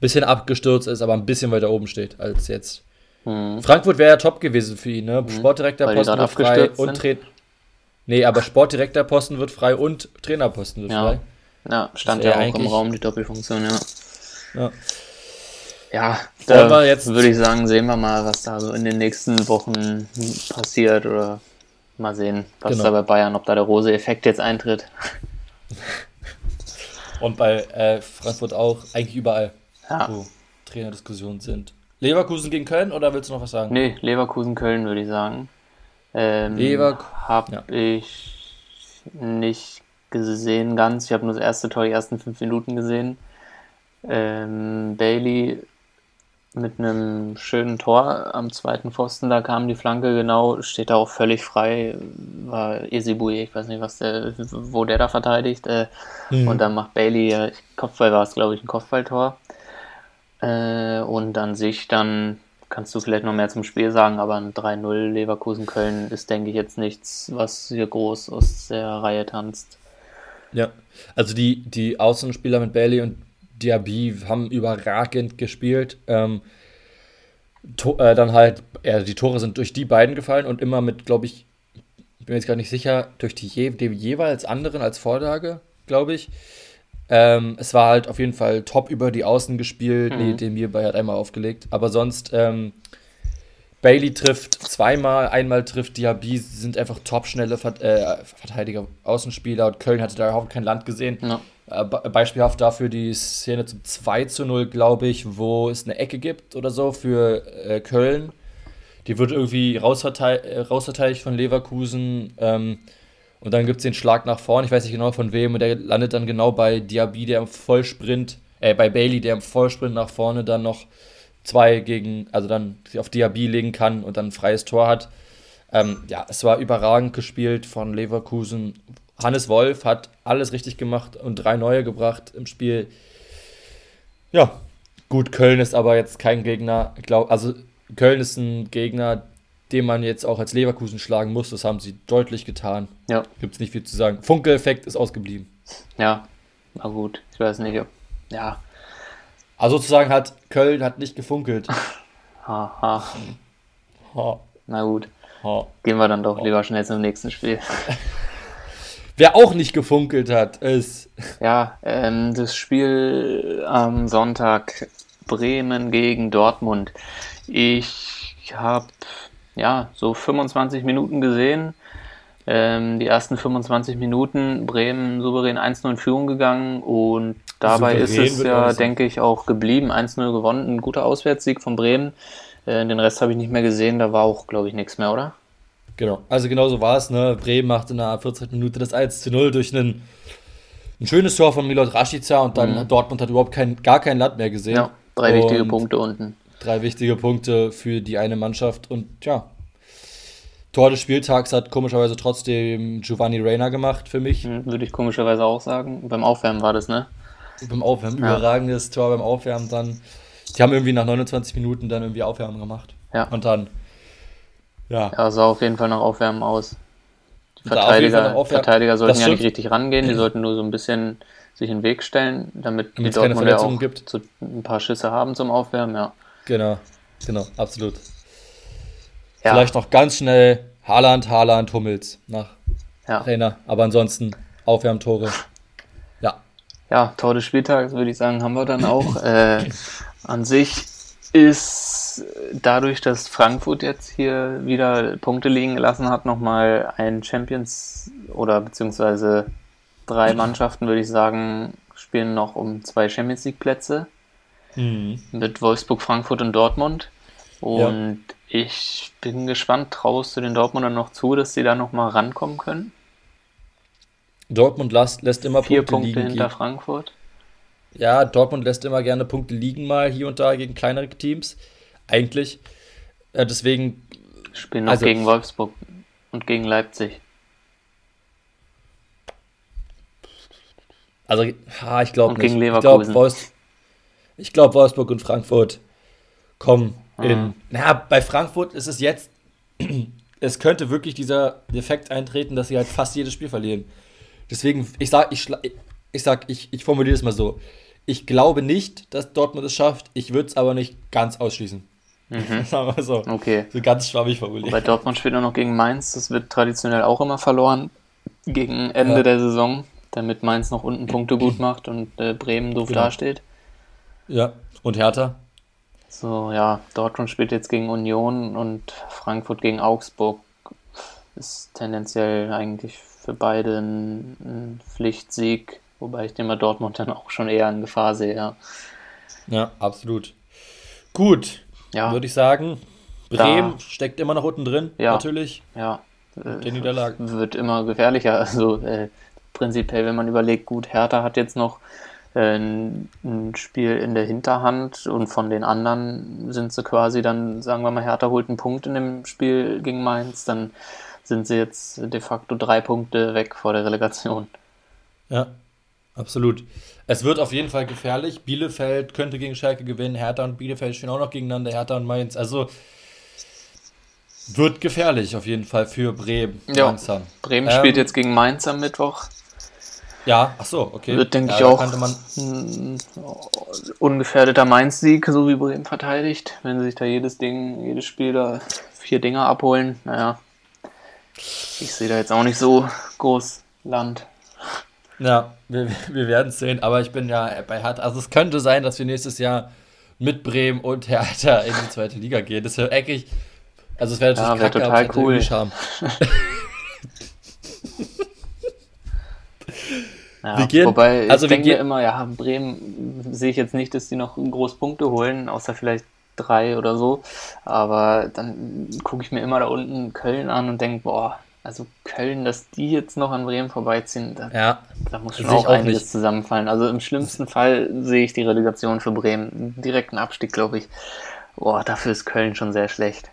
bisschen abgestürzt ist, aber ein bisschen weiter oben steht als jetzt. Hm. Frankfurt wäre ja top gewesen für ihn, ne? Hm. Sportdirektorposten wird frei und Trainer. Nee, aber Sportdirektorposten wird frei und Trainerposten wird ja. frei. Ja, stand ja auch im Raum die Doppelfunktion, ja. Ja, ja da jetzt würde ich sagen, sehen wir mal, was da so in den nächsten Wochen passiert oder mal sehen, was genau. da bei Bayern, ob da der Rose-Effekt jetzt eintritt. Und bei äh, Frankfurt auch, eigentlich überall, ja. wo Trainerdiskussionen sind. Leverkusen gegen Köln oder willst du noch was sagen? Nee, Leverkusen-Köln würde ich sagen. Ähm, Leverkusen. Habe ja. ich nicht gesehen ganz. Ich habe nur das erste Tor, die ersten fünf Minuten gesehen. Ähm, Bailey mit einem schönen Tor am zweiten Pfosten, da kam die Flanke genau, steht da auch völlig frei, war Ezebouye, ich weiß nicht, was der, wo der da verteidigt. Äh, mhm. Und dann macht Bailey, Kopfball war es, glaube ich, ein Kopfballtor. Äh, und an sich dann kannst du vielleicht noch mehr zum Spiel sagen, aber ein 3-0 Leverkusen-Köln ist, denke ich, jetzt nichts, was hier groß aus der Reihe tanzt. Ja, also die, die Außenspieler mit Bailey und Diaby haben überragend gespielt. Ähm, äh, dann halt, ja, die Tore sind durch die beiden gefallen und immer mit, glaube ich, ich bin mir jetzt gar nicht sicher, durch die, je, jeweils anderen als Vorlage, glaube ich. Ähm, es war halt auf jeden Fall top über die Außen gespielt. Mhm. Nee, den Mirbay hat einmal aufgelegt. Aber sonst, ähm, Bailey trifft zweimal, einmal trifft Diaby, sind einfach top schnelle Vert äh, Verteidiger, Außenspieler und Köln hatte da überhaupt kein Land gesehen. Ja. Äh, beispielhaft dafür die Szene zum 2 zu 0, glaube ich, wo es eine Ecke gibt oder so für äh, Köln. Die wird irgendwie rausverteidigt, rausverteidigt von Leverkusen. Ähm, und dann gibt es den Schlag nach vorne, ich weiß nicht genau von wem, und der landet dann genau bei Diaby, der im Vollsprint, äh, bei Bailey, der im Vollsprint nach vorne dann noch zwei gegen, also dann auf Diaby legen kann und dann ein freies Tor hat. Ähm, ja, es war überragend gespielt von Leverkusen. Hannes Wolf hat alles richtig gemacht und drei neue gebracht im Spiel. Ja, gut, Köln ist aber jetzt kein Gegner. Glaub, also Köln ist ein Gegner, den man jetzt auch als Leverkusen schlagen muss. Das haben sie deutlich getan. Ja. Gibt es nicht viel zu sagen. Funke-Effekt ist ausgeblieben. Ja, na gut. Ich weiß nicht, ob. Ja. Also sozusagen hat Köln hat nicht gefunkelt. ha, ha. ha. Na gut. Ha. Gehen wir dann doch ha. lieber schnell zum nächsten Spiel. Wer auch nicht gefunkelt hat, ist. Ja, ähm, das Spiel am Sonntag Bremen gegen Dortmund. Ich habe ja so 25 Minuten gesehen. Ähm, die ersten 25 Minuten Bremen souverän 1-0 in Führung gegangen und dabei souverän ist es ja, denke ich, auch geblieben. 1-0 gewonnen, ein guter Auswärtssieg von Bremen. Äh, den Rest habe ich nicht mehr gesehen, da war auch, glaube ich, nichts mehr, oder? Genau, also genau so war es. Ne? Bremen machte in der 14. Minute das 1 0 durch einen ein schönes Tor von Milot Rashica und dann mhm. Dortmund hat überhaupt kein, gar kein Land mehr gesehen. Ja, drei und wichtige Punkte unten. Drei wichtige Punkte für die eine Mannschaft und ja, Tor des Spieltags hat komischerweise trotzdem Giovanni Reina gemacht für mich. Mhm, würde ich komischerweise auch sagen. Beim Aufwärmen war das, ne? Beim Aufwärmen, ja. überragendes Tor beim Aufwärmen dann. Die haben irgendwie nach 29 Minuten dann irgendwie Aufwärmen gemacht. Ja. Und dann, ja. Ja, sah auf jeden Fall nach Aufwärmen aus. Verteidiger, Verteidiger sollten ja nicht richtig rangehen, die sollten nur so ein bisschen sich in den Weg stellen, damit die Dortmunder auch gibt. So ein paar Schüsse haben zum Aufwärmen, ja. Genau, genau, absolut. Ja. Vielleicht noch ganz schnell Haaland, Haaland, Hummels nach ja. Trainer, aber ansonsten Aufwärmtore. Ja. Ja, Tor des Spieltags würde ich sagen, haben wir dann auch. äh, an sich ist dadurch, dass Frankfurt jetzt hier wieder Punkte liegen gelassen hat, nochmal ein Champions oder beziehungsweise drei Mannschaften, würde ich sagen, spielen noch um zwei Champions League Plätze mhm. mit Wolfsburg, Frankfurt und Dortmund. Und ja. ich bin gespannt, traust du den Dortmundern noch zu, dass sie da nochmal rankommen können? Dortmund lässt, lässt immer Vier Punkte, Punkte liegen. hinter Frankfurt. Ja, Dortmund lässt immer gerne Punkte liegen, mal hier und da gegen kleinere Teams. Eigentlich. Äh, deswegen. Spielen noch also, gegen Wolfsburg und gegen Leipzig. Also, ha, ich glaube nicht. Gegen Leverkusen. Ich Wolfs glaub, Wolfsburg und Frankfurt kommen mhm. in. Na, bei Frankfurt ist es jetzt. es könnte wirklich dieser Effekt eintreten, dass sie halt fast jedes Spiel verlieren. Deswegen, ich sag, ich, ich sag, ich, ich formuliere es mal so. Ich glaube nicht, dass Dortmund es schafft. Ich würde es aber nicht ganz ausschließen. Mhm. Sagen wir so. Okay. So ganz schwammig formuliert. Bei Dortmund spielt er noch gegen Mainz. Das wird traditionell auch immer verloren gegen Ende ja. der Saison, damit Mainz noch unten Punkte gut macht und äh, Bremen doof genau. dasteht. Ja, und Hertha? So, ja, Dortmund spielt jetzt gegen Union und Frankfurt gegen Augsburg. Ist tendenziell eigentlich für beide ein, ein Pflichtsieg. Wobei ich den bei Dortmund dann auch schon eher in Gefahr sehe, ja. Ja, absolut. Gut, ja. würde ich sagen. Bremen da, steckt immer noch unten drin, ja, natürlich. Ja. Den Niederlagen. Wird immer gefährlicher. Also äh, prinzipiell, wenn man überlegt, gut, Hertha hat jetzt noch ein, ein, Spiel in der Hinterhand und von den anderen sind sie quasi dann, sagen wir mal, Hertha holt einen Punkt in dem Spiel gegen Mainz, dann sind sie jetzt de facto drei Punkte weg vor der Relegation. Ja, Absolut. Es wird auf jeden Fall gefährlich. Bielefeld könnte gegen Schalke gewinnen. Hertha und Bielefeld stehen auch noch gegeneinander. Hertha und Mainz. Also wird gefährlich auf jeden Fall für Bremen. Ja, langsam. Bremen ähm, spielt jetzt gegen Mainz am Mittwoch. Ja, ach so, okay. Wird, denke ja, ich, auch ein ungefährdeter Mainz-Sieg, so wie Bremen verteidigt. Wenn sie sich da jedes Ding, jedes Spiel da vier Dinger abholen, naja. Ich sehe da jetzt auch nicht so groß Land. Ja, wir, wir werden es sehen, aber ich bin ja bei Hertha. Also es könnte sein, dass wir nächstes Jahr mit Bremen und Hertha in die zweite Liga gehen. Das wäre eckig. Also es wäre natürlich ja, wär kacke, total cool. ja, gehen, wobei also ich denke immer, ja, Bremen sehe ich jetzt nicht, dass die noch groß Punkte holen, außer vielleicht drei oder so. Aber dann gucke ich mir immer da unten Köln an und denke, boah, also Köln, dass die jetzt noch an Bremen vorbeiziehen, da, ja, da muss schon auch, auch einiges nicht. zusammenfallen. Also im schlimmsten Fall sehe ich die Relegation für Bremen. Direkten Abstieg, glaube ich. Boah, dafür ist Köln schon sehr schlecht.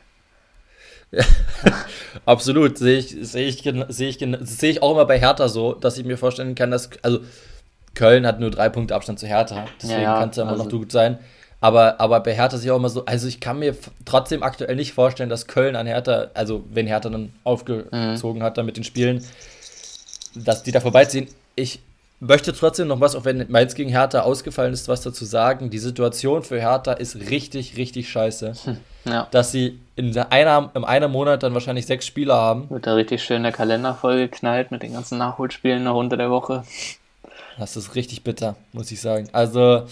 Absolut, sehe ich, sehe ich, sehe ich, sehe ich auch immer bei Hertha so, dass ich mir vorstellen kann, dass, also Köln hat nur drei Punkte Abstand zu Hertha, deswegen ja, ja, kann es ja immer also, noch gut sein. Aber, aber bei Hertha sich auch immer so, also ich kann mir trotzdem aktuell nicht vorstellen, dass Köln an Hertha, also wenn Hertha dann aufgezogen mhm. hat dann mit den Spielen, dass die da vorbeiziehen. Ich möchte trotzdem noch was, auch wenn Mainz gegen Hertha ausgefallen ist, was dazu sagen. Die Situation für Hertha ist richtig, richtig scheiße. Hm, ja. Dass sie in einer, in einem Monat dann wahrscheinlich sechs Spieler haben. Wird da richtig schön der Kalender vollgeknallt mit den ganzen Nachholspielen noch unter der Woche. Das ist richtig bitter, muss ich sagen. Also,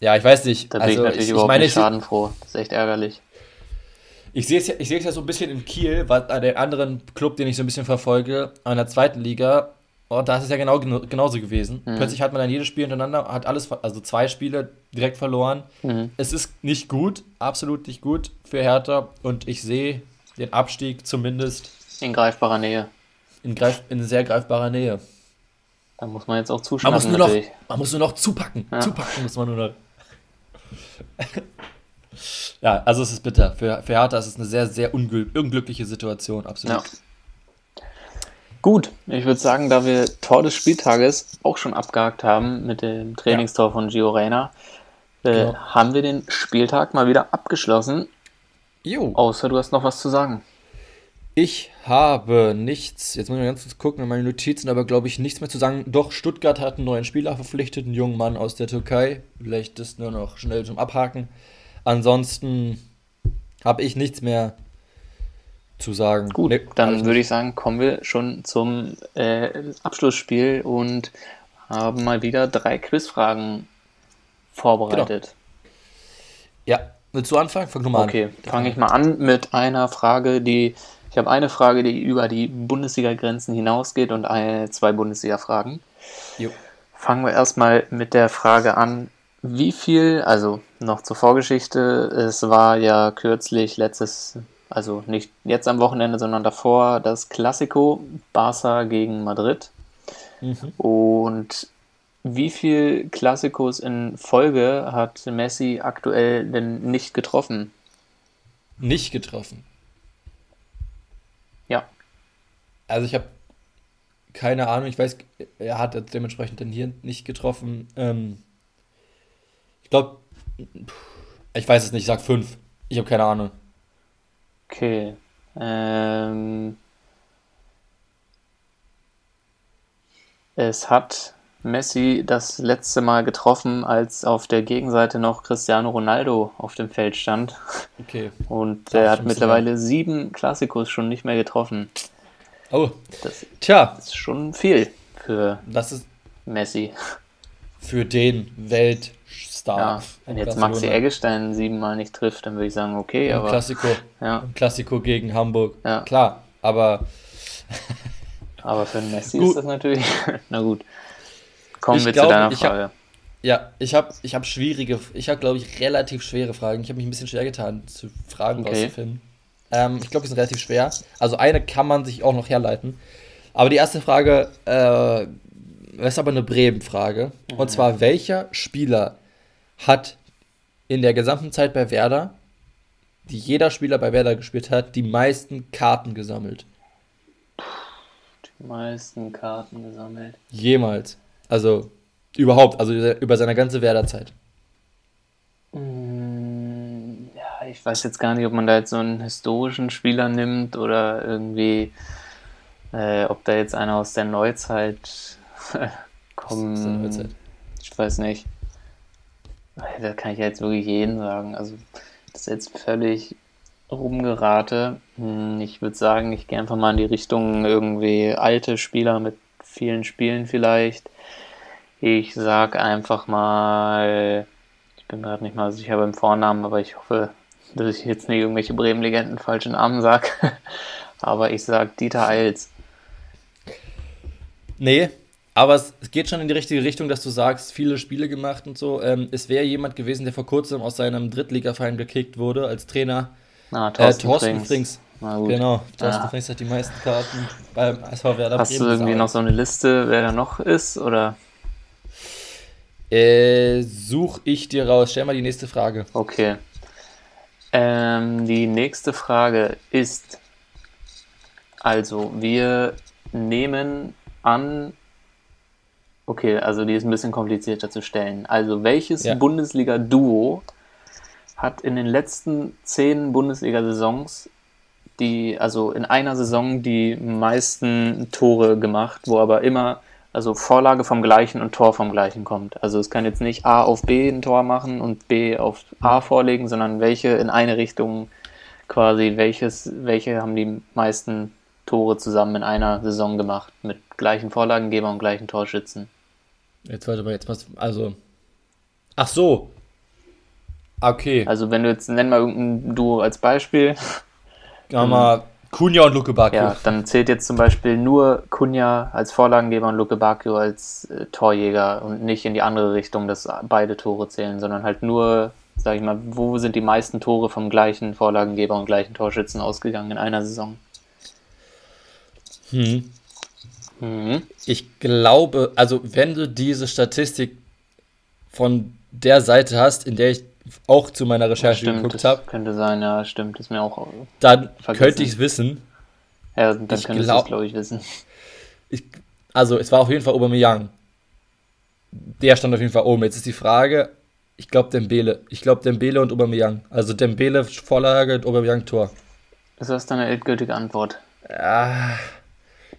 Ja, ich weiß nicht. Da bin also, ich natürlich ich, überhaupt meine, nicht ich, schadenfroh. Das ist echt ärgerlich. ich sehe es ja, ich sehe es ja so ein bisschen in Kiel, was an den anderen Club, den ich so ein bisschen verfolge, an der zweiten Liga. Und da ist es ja genau, genauso gewesen. Mhm. Plötzlich hat man dann jedes Spiel hintereinander, hat alles, also zwei Spiele direkt verloren. Mhm. Es ist nicht gut, absolut nicht gut für Hertha. Und ich sehe den Abstieg zumindest In greifbarer Nähe. in, greif, in sehr greifbarer Nähe. Da muss man jetzt auch Man zuschnappen muss nur noch, natürlich. man muss nur noch zupacken. Ja. Zupacken muss man nur noch. ja, also es ist bitter. Für, für Hertha ist es eine sehr, sehr ungl unglückliche Situation, absolut. Ja. Gut, ich würde sagen, da wir Tor des Spieltages auch schon abgehakt haben mit dem Trainingstor von Gio Reyna, äh, Genau. haben wir den Spieltag mal wieder abgeschlossen. Jo. Außer du hast noch was zu sagen. Ich habe nichts, jetzt muss ich mal ganz kurz gucken in meine Notizen, aber glaube ich nichts mehr zu sagen. Doch, Stuttgart hat einen neuen Spieler verpflichtet, einen jungen Mann aus der Türkei. Vielleicht das nur noch schnell zum Abhaken. Ansonsten habe ich nichts mehr zu sagen. Gut, Nee, dann würde ich sagen, kommen wir schon zum äh, Abschlussspiel und haben mal wieder drei Quizfragen vorbereitet. Ja, willst du anfangen? Fang du mal Okay, an. fange ich mal an mit einer Frage, die ich habe eine Frage, die über die Bundesliga-Grenzen hinausgeht und eine, zwei Bundesliga-Fragen. Fangen wir erstmal mit der Frage an, wie viel, also noch zur Vorgeschichte, es war ja kürzlich letztes, also nicht jetzt am Wochenende, sondern davor das Classico Barca gegen Madrid. Mhm. Und wie viel Klassikos in Folge hat Messi aktuell denn nicht getroffen? Nicht getroffen. Ja, Also ich habe keine Ahnung, ich weiß, er hat dementsprechend dann hier nicht getroffen. Ähm, ich glaube, ich weiß es nicht, ich sag fünf. Ich habe keine Ahnung. Okay. Ähm, es hat Messi das letzte Mal getroffen, als auf der Gegenseite noch Cristiano Ronaldo auf dem Feld stand. Okay. Und er hat mittlerweile sieben Klassikos schon nicht mehr getroffen. Oh, Das tja, ist schon viel für das ist Messi. für den Weltstar. Ja, wenn jetzt Barcelona. Maxi Eggestein siebenmal nicht trifft, dann würde ich sagen, okay, Im aber Klassiko, ja, im Klassiko gegen Hamburg. Ja. Klar, aber aber für einen Messi Gut. ist das natürlich. Na gut. Kommen Ich wir zu deiner ich hab- Frage. ja, ich habe ich hab schwierige, ich habe glaube ich relativ schwere Fragen. Ich habe mich ein bisschen schwer getan, zu Fragen Okay. rauszufinden. Ähm, ich glaube, die sind relativ schwer. Also eine kann man sich auch noch herleiten. Aber die erste Frage, äh, ist aber eine Bremen-Frage. Und zwar, welcher Spieler hat in der gesamten Zeit bei Werder, die jeder Spieler bei Werder gespielt hat, die meisten Karten gesammelt? Die meisten Karten gesammelt. Jemals. Also überhaupt, also über seine ganze Werder-Zeit. Mm, Ja, ich weiß jetzt gar nicht, ob man da jetzt so einen historischen Spieler nimmt oder irgendwie, äh, ob da jetzt einer aus der Neuzeit kommt. Aus der Neuzeit. Ich weiß nicht. Da kann ich jetzt wirklich jeden sagen. Also, das ist jetzt völlig rumgerate. Hm, Ich würde sagen, ich gehe einfach mal in die Richtung irgendwie alte Spieler mit vielen Spielen vielleicht. Ich sag einfach mal, ich bin gerade nicht mal sicher beim Vornamen, aber ich hoffe, dass ich jetzt nicht irgendwelche Bremen-Legenden falschen Namen sage. aber ich sag Dieter Eils. Nee, aber es, es geht schon in die richtige Richtung, dass du sagst, viele Spiele gemacht und so. Ähm, es wäre jemand gewesen, der vor kurzem aus seinem Drittligaverein gekickt wurde als Trainer. Ah, Äh, Thorsten, Thorsten Frings. Frings. Na gut. Genau, Thorsten Ja. Frings hat die meisten Karten beim SV Werder Hast du Bremen irgendwie noch so eine Liste, wer da noch ist? Oder? Äh, such ich dir raus. Stell mal die nächste Frage. Okay. Ähm, die nächste Frage ist, also wir nehmen an, okay, also die ist ein bisschen komplizierter zu stellen. Also welches Ja. Bundesliga-Duo hat in den letzten zehn Bundesliga-Saisons die, also in einer Saison die meisten Tore gemacht, wo aber immer also Vorlage vom gleichen und Tor vom gleichen kommt. Also es kann jetzt nicht A auf B ein Tor machen und B auf A vorlegen, sondern welche in eine Richtung quasi, welches, welche haben die meisten Tore zusammen in einer Saison gemacht mit gleichen Vorlagengeber und gleichen Torschützen. Jetzt warte mal, jetzt was. Also. Ach so. Okay. Also wenn du jetzt, nenn mal irgendein Duo als Beispiel. Wir mal Kunja und Luke Bacchio. Ja, dann zählt jetzt zum Beispiel nur Kunja als Vorlagengeber und Luke Bacchio als äh, Torjäger und nicht in die andere Richtung, dass beide Tore zählen, sondern halt nur, sag ich mal, wo sind die meisten Tore vom gleichen Vorlagengeber und gleichen Torschützen ausgegangen in einer Saison? Hm. Mhm. Ich glaube, also wenn du diese Statistik von der Seite hast, in der ich auch zu meiner Recherche Stimmt, geguckt das habe, könnte sein, ja, stimmt, ist mir auch. dann Vergessen. könnte ich es wissen. Ja, dann Ich könntest du es, glaube ich, wissen. Ich, also es war auf jeden Fall Aubameyang. Der stand auf jeden Fall oben. Jetzt ist die Frage, ich glaube Dembele. Ich glaube Dembele und Aubameyang. Also Dembele Vorlage und Aubameyang Tor. Ist das deine endgültige Antwort? Ah,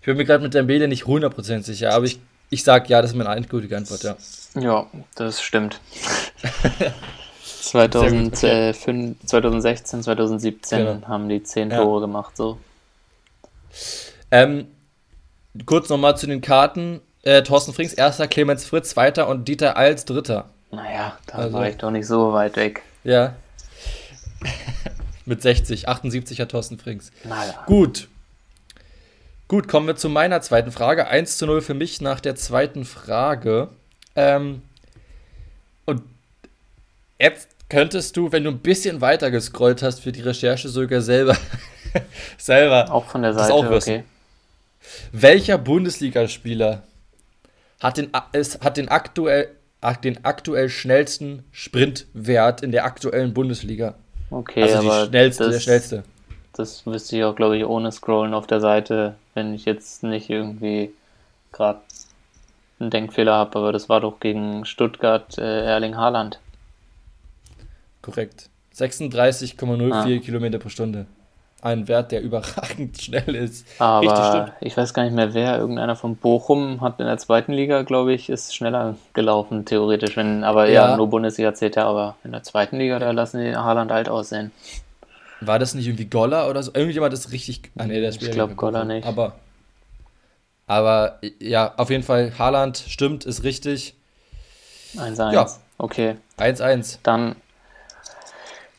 ich bin mir gerade mit Dembele nicht 100% sicher, aber ich, ich sag ja, das ist meine endgültige Antwort, ja. Ja, das stimmt. Sehr gut, 2005, 2016, 2017 Genau. haben die 10 Ja. Tore gemacht, so. Ähm, kurz nochmal zu den Karten. Äh, Thorsten Frings, erster, Clemens Fritz, zweiter und Dieter Eils, dritter. Naja, da Also- war ich doch nicht so weit weg. Ja. Mit 60, 78 hat Thorsten Frings. Naja. Gut. Gut, kommen wir zu meiner zweiten Frage. 1 zu 0 für mich nach der zweiten Frage. Ähm, und jetzt könntest du, wenn du ein bisschen weiter gescrollt hast für die Recherche, sogar selber, selber Auch von der Seite, okay. Welcher Bundesligaspieler hat den, es hat den aktuell, den aktuell schnellsten Sprintwert in der aktuellen Bundesliga? Okay, Also aber schnellste, das, der schnellste. das wüsste ich auch, glaube ich, ohne Scrollen auf der Seite, wenn ich jetzt nicht irgendwie gerade einen Denkfehler habe, aber das war doch gegen Stuttgart äh, Erling Haaland. Korrekt. 36,04 Ah. Kilometer pro Stunde. Ein Wert, der überragend schnell ist. Aber ich weiß gar nicht mehr wer, irgendeiner von Bochum hat in der zweiten Liga, glaube ich, ist schneller gelaufen, theoretisch. Wenn, aber ja, Ja. nur Bundesliga zählt ja, aber in der zweiten Liga, da lassen die Haaland alt aussehen. War das nicht irgendwie Goller oder so? Irgendjemand ist richtig. Ah, nee, der Ich spielt glaub, ja Goller nicht. Aber, aber ja, auf jeden Fall, Haaland stimmt, ist richtig. 1-1. Ja. Okay, 1-1. dann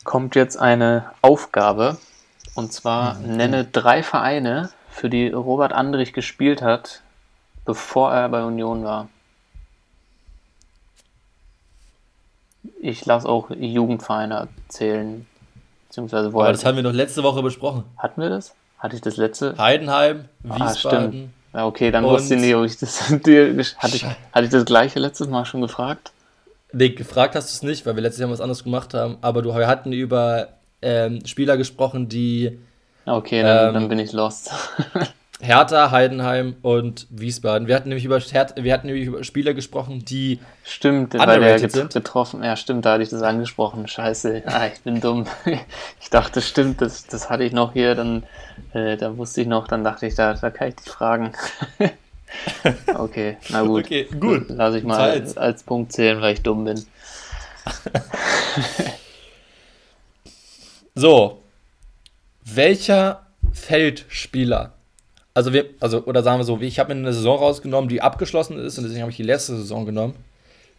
kommt jetzt eine Aufgabe. Und zwar Mhm. nenne drei Vereine, für die Robert Andrich gespielt hat, bevor er bei Union war. Ich lasse auch Jugendvereine zählen. Beziehungsweise Aber woher. das haben wir noch letzte Woche besprochen. Hatten wir das? Hatte ich das letzte? Heidenheim, Ah, Wiesbaden. stimmt. Ja, okay, dann wusste ich nicht, ob ich das dir hatte ich, hatte ich das gleiche letztes Mal schon gefragt? Nee, gefragt hast du es nicht, weil wir letztes Jahr was anderes gemacht haben. Aber du, wir hatten über ähm, Spieler gesprochen, die Okay, dann, Ähm, dann bin ich lost. Hertha, Heidenheim und Wiesbaden. Wir hatten nämlich über, wir hatten nämlich über Spieler gesprochen, die Stimmt, weil der get sind. getroffen, ja stimmt, da hatte ich das angesprochen. Scheiße, ah, ich bin dumm. Ich dachte, stimmt, das, das hatte ich noch hier, dann äh, da wusste ich noch, dann dachte ich, da, da kann ich dich fragen. Okay, na gut. Okay, gut. Lass ich mal als, als Punkt zählen, weil ich dumm bin. So, welcher Feldspieler, also wir, also oder sagen wir so, ich habe mir eine Saison rausgenommen, die abgeschlossen ist und deswegen habe ich die letzte Saison genommen.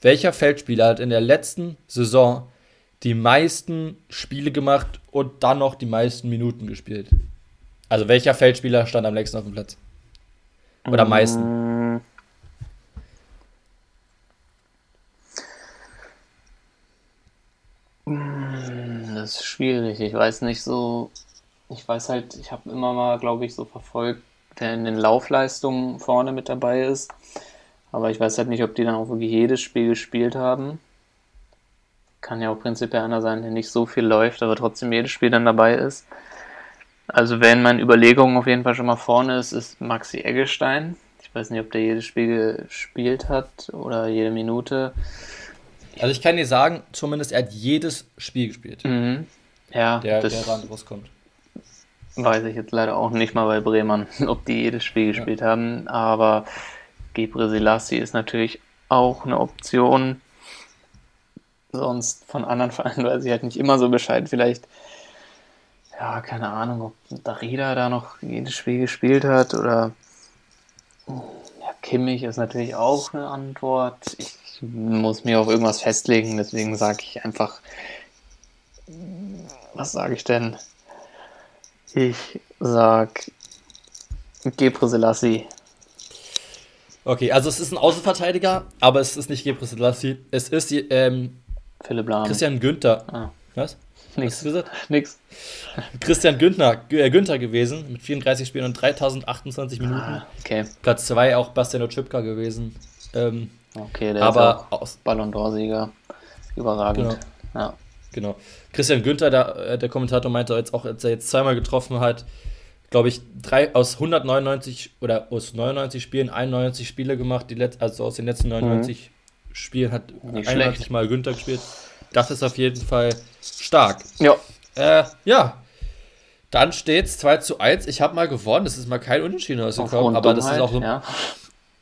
Welcher Feldspieler hat in der letzten Saison die meisten Spiele gemacht und dann noch die meisten Minuten gespielt? Also welcher Feldspieler stand am längsten auf dem Platz? Oder am meisten? Mm. Das ist schwierig. Ich weiß nicht so. Ich weiß halt, ich habe immer mal, glaube ich, so verfolgt, der in den Laufleistungen vorne mit dabei ist. Aber ich weiß halt nicht, ob die dann auch wirklich jedes Spiel gespielt haben. Kann ja auch prinzipiell einer sein, der nicht so viel läuft, aber trotzdem jedes Spiel dann dabei ist. Also wer in meinen Überlegungen auf jeden Fall schon mal vorne ist, ist Maxi Eggestein. Ich weiß nicht, ob der jedes Spiel gespielt hat oder jede Minute. Also ich kann dir sagen, zumindest er hat jedes Spiel gespielt, Mhm. Ja, der, das der ran rauskommt. Weiß ich jetzt leider auch nicht mal bei Bremen, ob die jedes Spiel gespielt haben. Aber Gebre Selassie ist natürlich auch eine Option. Sonst von anderen Vereinen weiß ich halt nicht immer so Bescheid. Vielleicht, ja, keine Ahnung, ob Darida da noch jedes Spiel gespielt hat oder ja, Kimmich ist natürlich auch eine Antwort. Ich muss mir auf irgendwas festlegen, deswegen sage ich einfach was sage ich denn? Ich sag Gebre Selassie. Okay, also es ist ein Außenverteidiger, aber es ist nicht Gebre Selassie. Es ist ähm, Philipp Lahm. Christian Günther. Ah, Was? nix. Gesagt? Nix. Christian Günther, äh, Günther gewesen mit 34 Spielen und 3028 Minuten. Ah, okay. Platz 2 auch Bastian Oczipka gewesen. Ähm, Okay, der aber ist auch Ballon d'Or-Sieger. Überragend. Genau. Ja. Genau. Christian Günther, der, äh, der Kommentator, meinte jetzt auch, als er jetzt zweimal getroffen hat, glaube ich, drei aus 199 oder aus 99 Spielen 91 Spiele gemacht, die Let also aus den letzten 99 Spielen hat Mhm. Nicht 91 schlecht. Mal Günther gespielt. Das ist auf jeden Fall stark. ja. Äh, ja. Dann steht's 2 zu 1. Ich habe mal gewonnen. Das ist mal kein Unentschieden rausgekommen, aber das ist Dummheit, auch so. ja.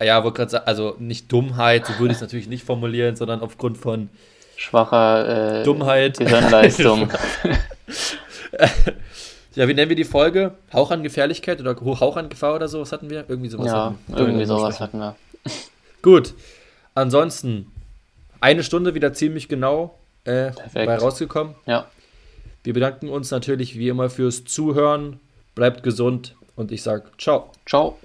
Ja, wollte gerade sagen, also nicht Dummheit, so würde ich es natürlich nicht formulieren, sondern aufgrund von schwacher äh, Dummheit. Gehirnleistung. Ja, wie nennen wir die Folge? Hauch an Gefährlichkeit oder Hauch an Gefahr oder sowas hatten wir? Irgendwie sowas. ja, hatten wir. irgendwie sowas hatten wir. Gut. Ansonsten eine Stunde wieder ziemlich genau äh, bei rausgekommen. Ja, Wir bedanken uns natürlich wie immer fürs Zuhören. Bleibt gesund und ich sag ciao. ciao.